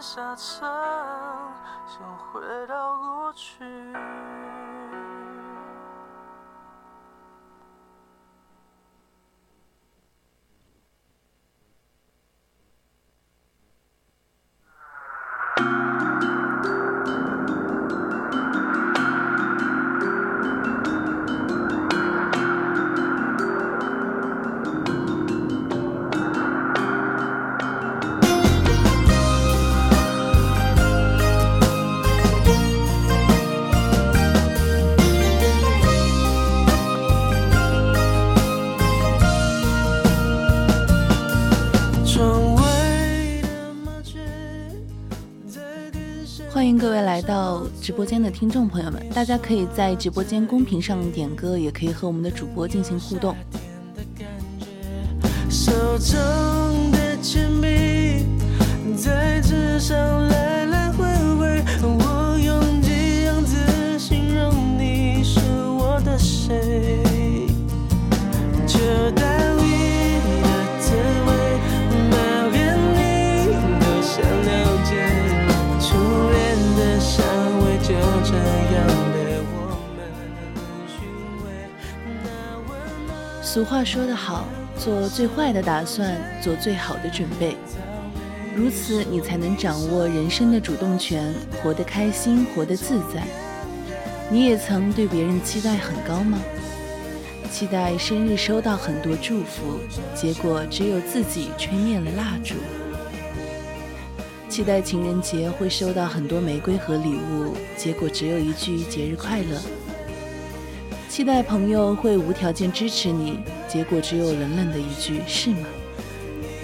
下沉，想回到过去。直播间的听众朋友们，大家可以在直播间公屏上点歌，也可以和我们的主播进行互动。手中的铅笔在纸上来俗话说得好，做最坏的打算，做最好的准备，如此你才能掌握人生的主动权，活得开心，活得自在。你也曾对别人期待很高吗？期待生日收到很多祝福，结果只有自己吹灭了蜡烛。期待情人节会收到很多玫瑰和礼物，结果只有一句节日快乐。期待朋友会无条件支持你，结果只有冷冷的一句“是吗”，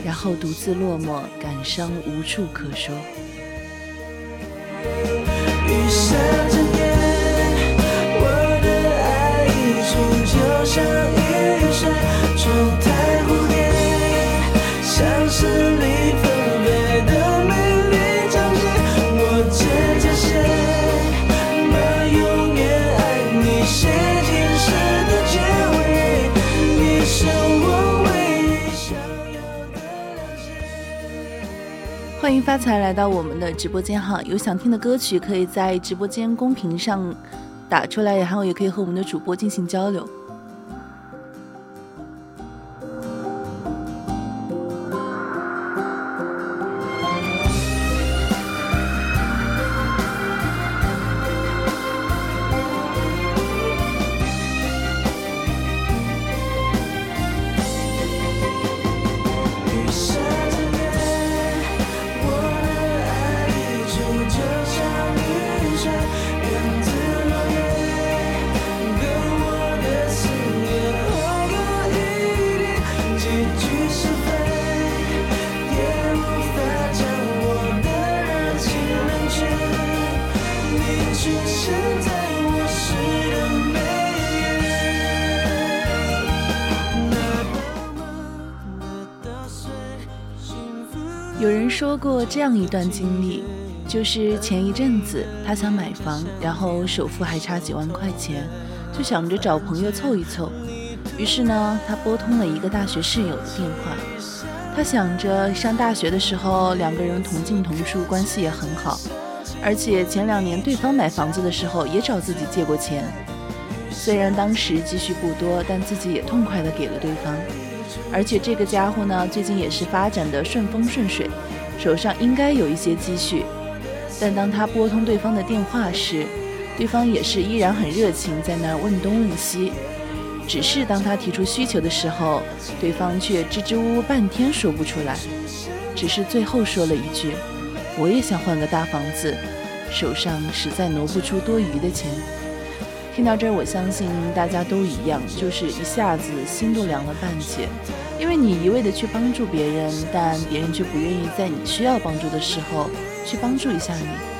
然后独自落寞，感伤无处可说。发财来到我们的直播间哈，有想听的歌曲可以在直播间公屏上打出来，然后也可以和我们的主播进行交流。这样一段经历，就是前一阵子他想买房，然后首付还差几万块钱，就想着找朋友凑一凑。于是呢，他拨通了一个大学室友的电话。他想着上大学的时候两个人同进同出，关系也很好，而且前两年对方买房子的时候也找自己借过钱。虽然当时积蓄不多，但自己也痛快的给了对方。而且这个家伙呢，最近也是发展的顺风顺水，手上应该有一些积蓄。但当他拨通对方的电话时，对方也是依然很热情，在那儿问东问西。只是当他提出需求的时候，对方却支支吾吾半天说不出来，只是最后说了一句：“我也想换个大房子，手上实在挪不出多余的钱。”听到这儿，我相信大家都一样，就是一下子心都凉了半截，因为你一味的去帮助别人，但别人却不愿意在你需要帮助的时候去帮助一下你。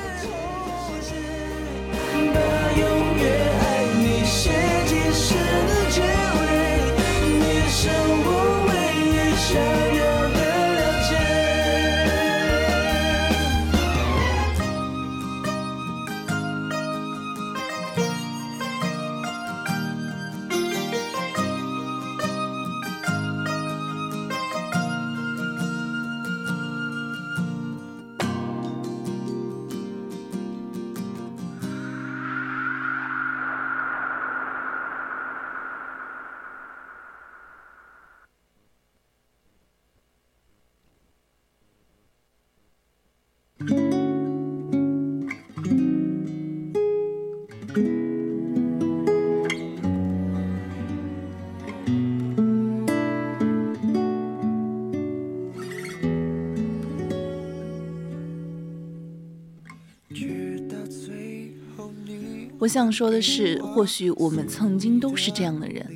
我想说的是，或许我们曾经都是这样的人，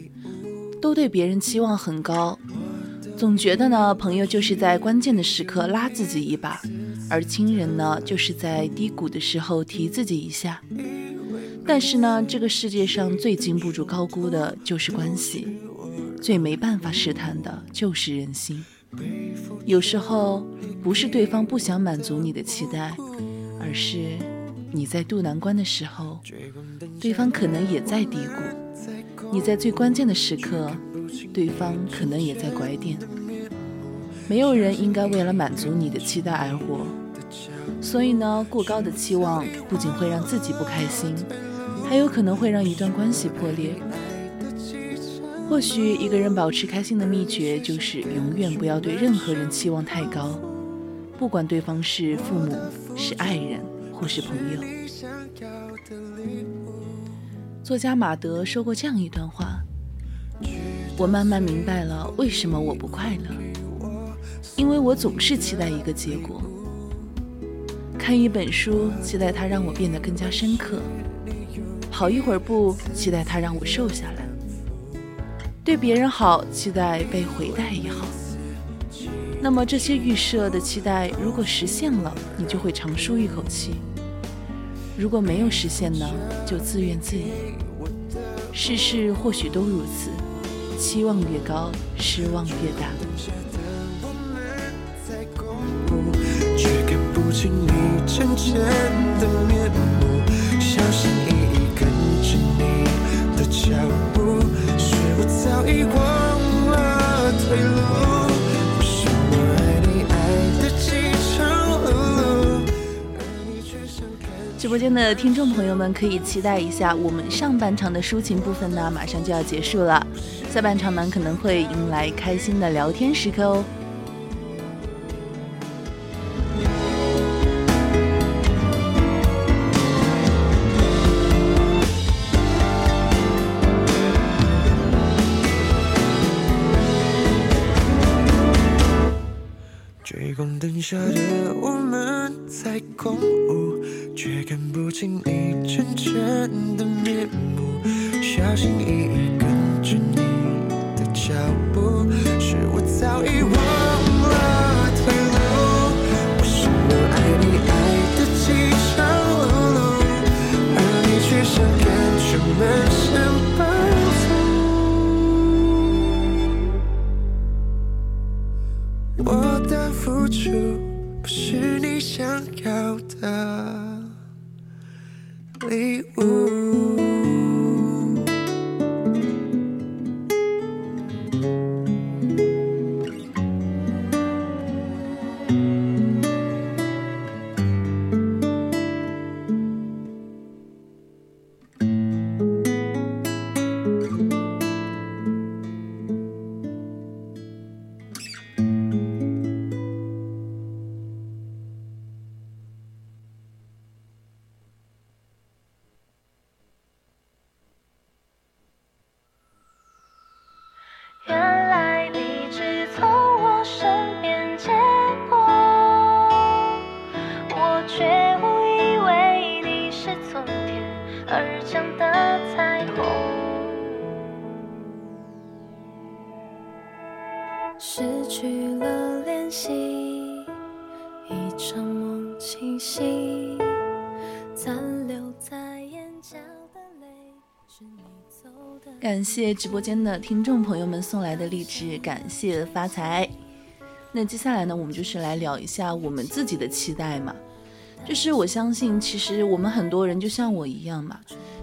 都对别人期望很高，总觉得呢，朋友就是在关键的时刻拉自己一把，而亲人呢，就是在低谷的时候提自己一下。但是呢，这个世界上最经不住高估的就是关系，最没办法试探的就是人心。有时候不是对方不想满足你的期待，而是你在渡难关的时候，对方可能也在低谷；你在最关键的时刻，对方可能也在拐点。没有人应该为了满足你的期待而活，所以呢，过高的期望不仅会让自己不开心，还有可能会让一段关系破裂。或许一个人保持开心的秘诀就是永远不要对任何人期望太高，不管对方是父母、是爱人或是朋友。作家马德说过这样一段话：“我慢慢明白了为什么我不快乐，因为我总是期待一个结果。看一本书，期待它让我变得更加深刻；跑一会儿步，期待它让我瘦下来。”对别人好，期待被回待也好。那么这些预设的期待，如果实现了，你就会长舒一口气；如果没有实现呢，就自怨自艾。世事或许都如此，期望越高，失望越大。却看不清你真正的面目，小心翼翼跟着你的脚步，是我早已忘播间的听众朋友们可以期待一下，我们上半场的抒情部分呢，马上就要结束了，下半场呢可能会迎来开心的聊天时刻哦。追光灯下的我们在共舞，却看不清你真正的面目。小心翼翼跟着你的脚步，是我早已忘了退路。为什么爱你爱的几场路，而你却像看出满身包？我的付出不是你想要感谢直播间的听众朋友们送来的励志，感谢发财。那接下来呢，我们就是来聊一下我们自己的期待嘛。就是我相信，其实我们很多人就像我一样嘛，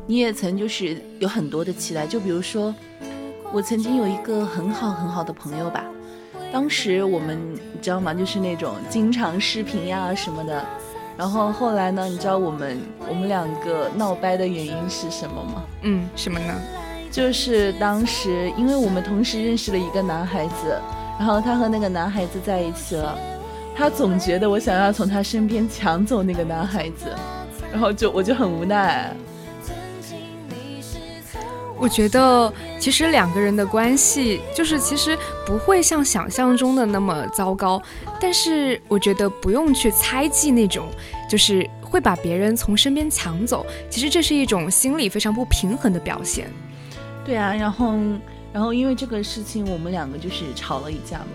你也曾就是有很多的期待。就比如说，我曾经有一个很好很好的朋友吧，当时我们你知道吗？就是那种经常视频呀什么的。然后后来呢，你知道我们我们两个闹掰的原因是什么吗？嗯，什么呢？就是当时，因为我们同时认识了一个男孩子，然后他和那个男孩子在一起了，他总觉得我想要从他身边抢走那个男孩子，然后就我就很无奈。我觉得其实两个人的关系就是其实不会像想象中的那么糟糕，但是我觉得不用去猜忌那种，就是会把别人从身边抢走，其实这是一种心理非常不平衡的表现。对啊，然后然后因为这个事情，我们两个就是吵了一架嘛。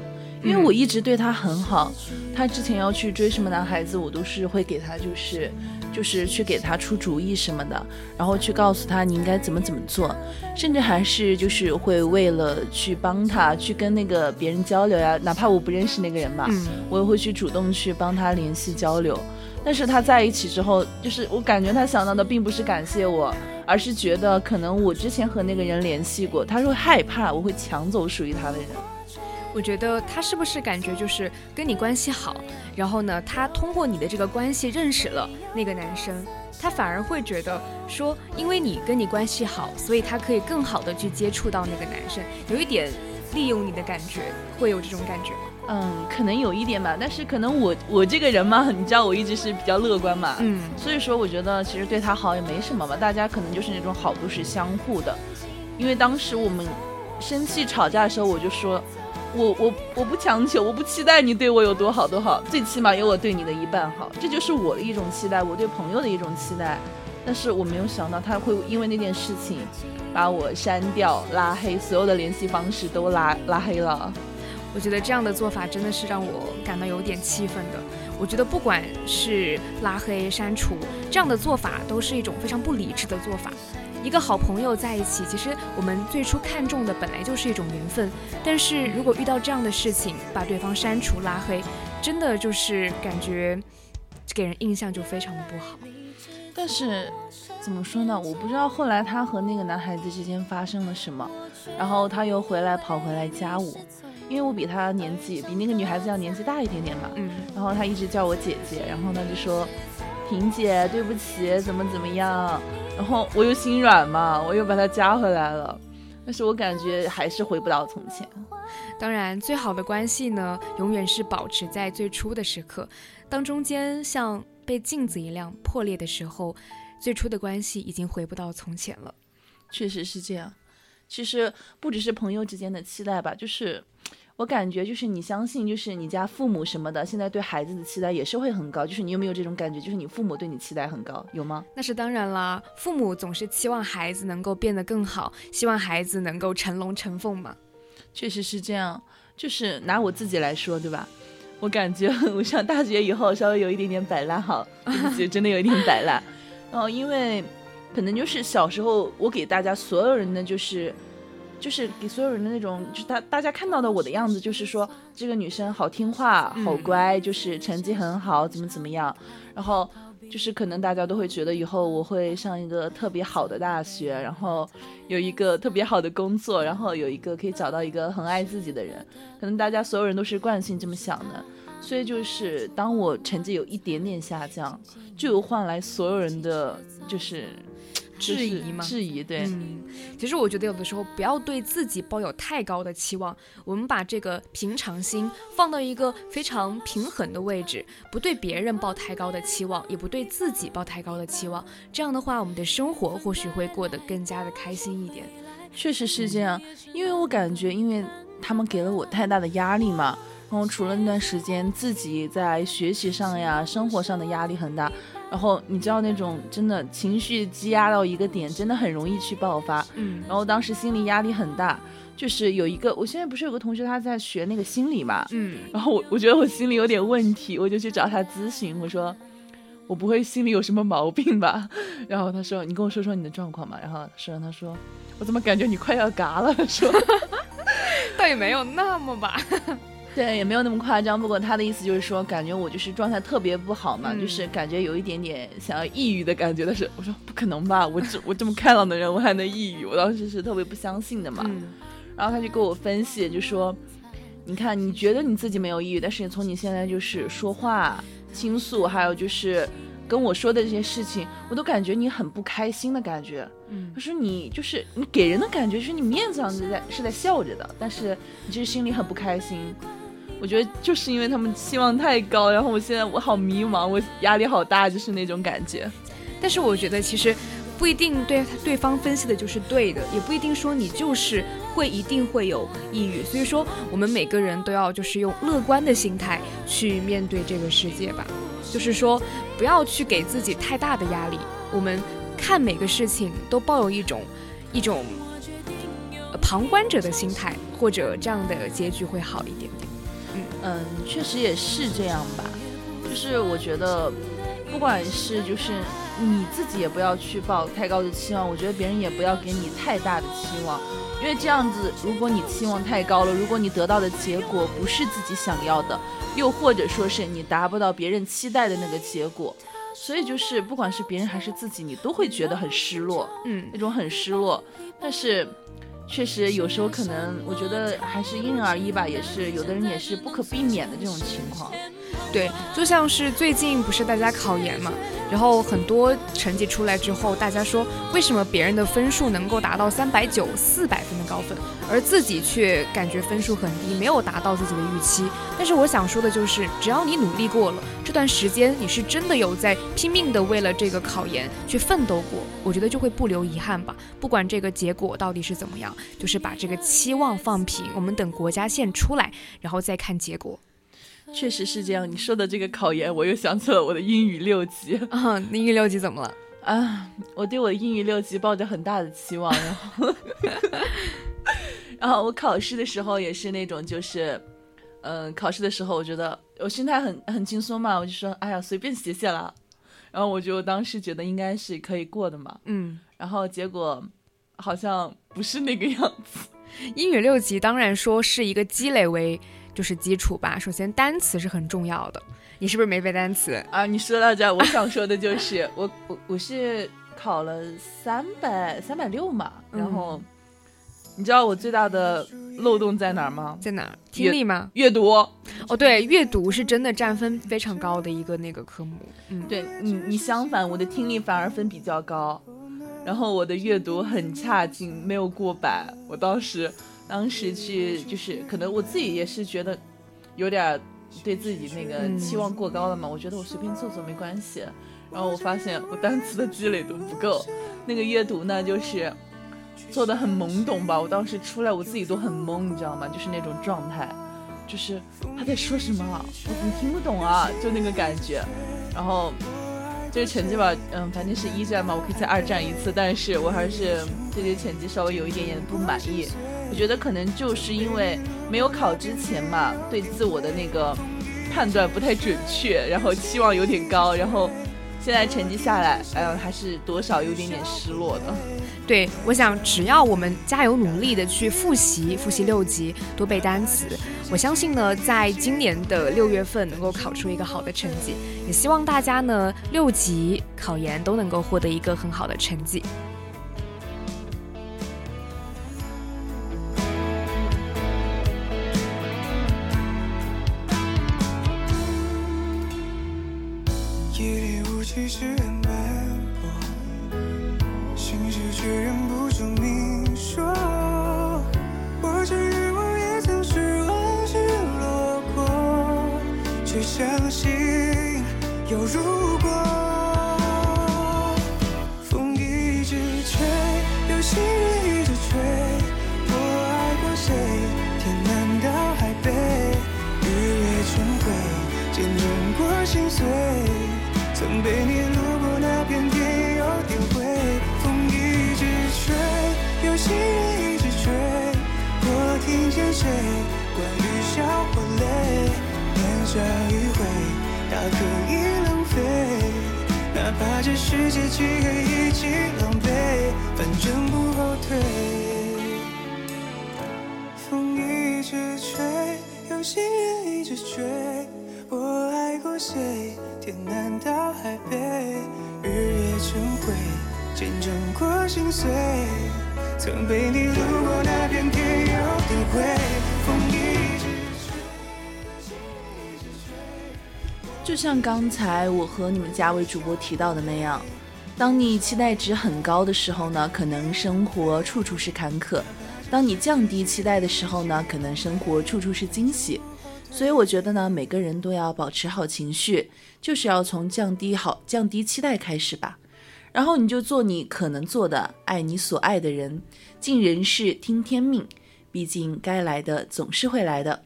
因为我一直对他很好，他之前要去追什么男孩子，我都是会给他就是就是去给他出主意什么的，然后去告诉他你应该怎么怎么做，甚至还是就是会为了去帮他去跟那个别人交流呀，哪怕我不认识那个人嘛，嗯我也会去主动去帮他联系交流。但是他在一起之后，就是我感觉他想到的并不是感谢我，而是觉得可能我之前和那个人联系过，他会害怕我会抢走属于他的人。我觉得他是不是感觉就是跟你关系好，然后呢，他通过你的这个关系认识了那个男生，他反而会觉得说，因为你跟你关系好，所以他可以更好的去接触到那个男生，有一点利用你的感觉，会有这种感觉吗？嗯，可能有一点吧，但是可能我我这个人嘛，你知道我一直是比较乐观嘛，嗯所以说我觉得其实对他好也没什么吧，大家可能就是那种好都是相互的，因为当时我们生气吵架的时候，我就说。我我我不强求，我不期待你对我有多好多好，最起码有我对你的一半好，这就是我的一种期待，我对朋友的一种期待。但是我没有想到他会因为那件事情把我删掉、拉黑，所有的联系方式都拉拉黑了。我觉得这样的做法真的是让我感到有点气愤的。我觉得不管是拉黑、删除这样的做法，都是一种非常不理智的做法。一个好朋友在一起，其实我们最初看重的本来就是一种缘分，但是如果遇到这样的事情，把对方删除、拉黑，真的就是感觉给人印象就非常的不好。但是怎么说呢？我不知道后来他和那个男孩子之间发生了什么，然后他又回来跑回来加我，因为我比她年纪比那个女孩子要年纪大一点点嘛，嗯，然后她一直叫我姐姐，然后她就说婷姐对不起，怎么怎么样，然后我又心软嘛，我又把她加回来了，但是我感觉还是回不到从前。当然，最好的关系呢，永远是保持在最初的时刻。当中间像被镜子一样破裂的时候，最初的关系已经回不到从前了。确实是这样。其实不只是朋友之间的期待吧，就是我感觉就是你相信，就是你家父母什么的，现在对孩子的期待也是会很高。就是你有没有这种感觉？就是你父母对你期待很高，有吗？那是当然啦，父母总是期望孩子能够变得更好，希望孩子能够成龙成凤嘛。确实是这样。就是拿我自己来说，对吧？我感觉我上大学以后稍微有一点点摆烂，哈，对不起，真的有一点摆烂。然 后因为可能就是小时候我给大家所有人的就是。就是给所有人的那种，就是大大家看到的我的样子，就是说这个女生好听话、好乖，就是成绩很好，怎么怎么样。然后就是可能大家都会觉得以后我会上一个特别好的大学，然后有一个特别好的工作，然后有一个可以找到一个很爱自己的人。可能大家所有人都是惯性这么想的，所以就是当我成绩有一点点下降，就有换来所有人的就是质疑吗质疑对。嗯，其实我觉得有的时候不要对自己抱有太高的期望，我们把这个平常心放到一个非常平衡的位置，不对别人抱太高的期望，也不对自己抱太高的期望。这样的话，我们的生活或许会过得更加的开心一点。确实是这样，因为我感觉，因为他们给了我太大的压力嘛，然后除了那段时间自己在学习上呀、生活上的压力很大，然后你知道那种真的情绪积压到一个点，真的很容易去爆发。嗯然后当时心理压力很大，就是有一个，我现在不是有个同学他在学那个心理嘛，嗯，然后我我觉得我心里有点问题，我就去找他咨询，我说我不会心里有什么毛病吧？然后他说你跟我说说你的状况嘛。然后说他说我怎么感觉你快要嘎了？说 倒也没有那么吧。对，也没有那么夸张。不过他的意思就是说，感觉我就是状态特别不好嘛，嗯就是感觉有一点点想要抑郁的感觉。但是我说不可能吧，我这我这么开朗的人，我还能抑郁？我当时是特别不相信的嘛。嗯然后他就给我分析，就说，你看，你觉得你自己没有抑郁，但是从你现在就是说话、倾诉，还有就是跟我说的这些事情，我都感觉你很不开心的感觉。嗯他说你就是你给人的感觉是你面子上是在是在笑着的，但是你其实心里很不开心。我觉得就是因为他们期望太高，然后我现在我好迷茫，我压力好大，就是那种感觉。但是我觉得其实不一定对对方分析的就是对的，也不一定说你就是会一定会有抑郁。所以说，我们每个人都要就是用乐观的心态去面对这个世界吧。就是说，不要去给自己太大的压力。我们看每个事情都抱有一种一种旁观者的心态，或者这样的结局会好一点。嗯，确实也是这样吧。就是我觉得，不管是就是你自己也不要去抱太高的期望，我觉得别人也不要给你太大的期望，因为这样子，如果你期望太高了，如果你得到的结果不是自己想要的，又或者说是你达不到别人期待的那个结果，所以就是不管是别人还是自己，你都会觉得很失落。嗯那种很失落。但是，确实有时候可能，我觉得还是因人而异吧，也是有的人也是不可避免的这种情况。对，就像是最近不是大家考研嘛，然后很多成绩出来之后，大家说为什么别人的分数能够达到三百九、四百分的高分，而自己却感觉分数很低，没有达到自己的预期。但是我想说的就是，只要你努力过了，这段时间你是真的有在拼命的为了这个考研去奋斗过，我觉得就会不留遗憾吧。不管这个结果到底是怎么样，就是把这个期望放平，我们等国家线出来，然后再看结果。确实是这样。你说的这个考研，我又想起了我的英语六级啊，那英语六级怎么了？啊，我对我的英语六级抱着很大的期望，然后，然后我考试的时候也是那种，就是，嗯、考试的时候我觉得我心态很很轻松嘛，我就说，哎呀，随便写写啦。然后我就当时觉得应该是可以过的嘛，嗯。然后结果好像不是那个样子。英语六级当然说是一个积累为就是基础吧。首先单词是很重要的，你是不是没背单词？啊，你说到这儿，我想说的就是，我我我是考了三百三百六嘛，然后、你知道我最大的漏洞在哪儿吗？在哪儿？听力吗？阅读。哦，对，阅读是真的占分非常高的一个那个科目。嗯，对你你相反，我的听力反而分比较高，然后我的阅读很差劲，没有过百。我当时当时去就是可能我自己也是觉得有点对自己那个嗯期望过高了嘛，我觉得我随便做做没关系。然后我发现我单词的积累都不够，那个阅读呢就是做的很懵懂吧。我当时出来我自己都很懵，你知道吗？就是那种状态，就是他在说什么啊，我怎么听不懂啊？就那个感觉。然后这个成绩吧，嗯，反正是一战嘛，我可以再二战一次，但是我还是对这成绩稍微有一点点不满意。我觉得可能就是因为没有考之前嘛，对自我的那个判断不太准确，然后期望有点高，然后现在成绩下来，哎呀，还是多少有点点失落的。对，我想只要我们加油努力的去复习，复习六级，多背单词，我相信呢，在今年的六月份能够考出一个好的成绩。也希望大家呢，六级考研都能够获得一个很好的成绩。曾陪你路过那片天有点灰，风一直吹。就像刚才我和你们家位主播提到的那样，当你期待值很高的时候呢，可能生活处处是坎坷；当你降低期待的时候呢，可能生活处处是惊喜。所以我觉得呢，每个人都要保持好情绪，就是要从降低好、降低期待开始吧。然后你就做你可能做的，爱你所爱的人，尽人事，听天命。毕竟该来的总是会来的。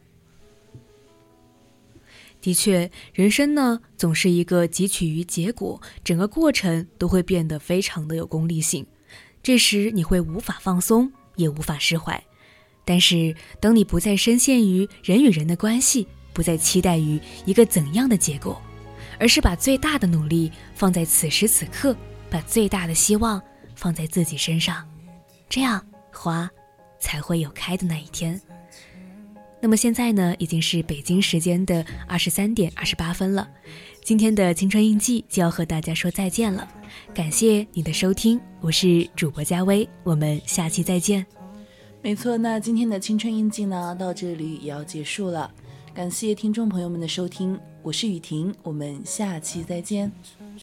的确，人生呢总是一个汲取于结果，整个过程都会变得非常的有功利性。这时你会无法放松，也无法释怀。但是当你不再深陷于人与人的关系，不再期待于一个怎样的结果，而是把最大的努力放在此时此刻，把最大的希望放在自己身上，这样花才会有开的那一天。那么现在呢，已经是北京时间的二十三点二十八分了。今天的青春印记就要和大家说再见了，感谢你的收听，我是主播佳薇，我们下期再见。没错，那今天的青春印记呢，到这里也要结束了。感谢听众朋友们的收听，我是雨婷，我们下期再见。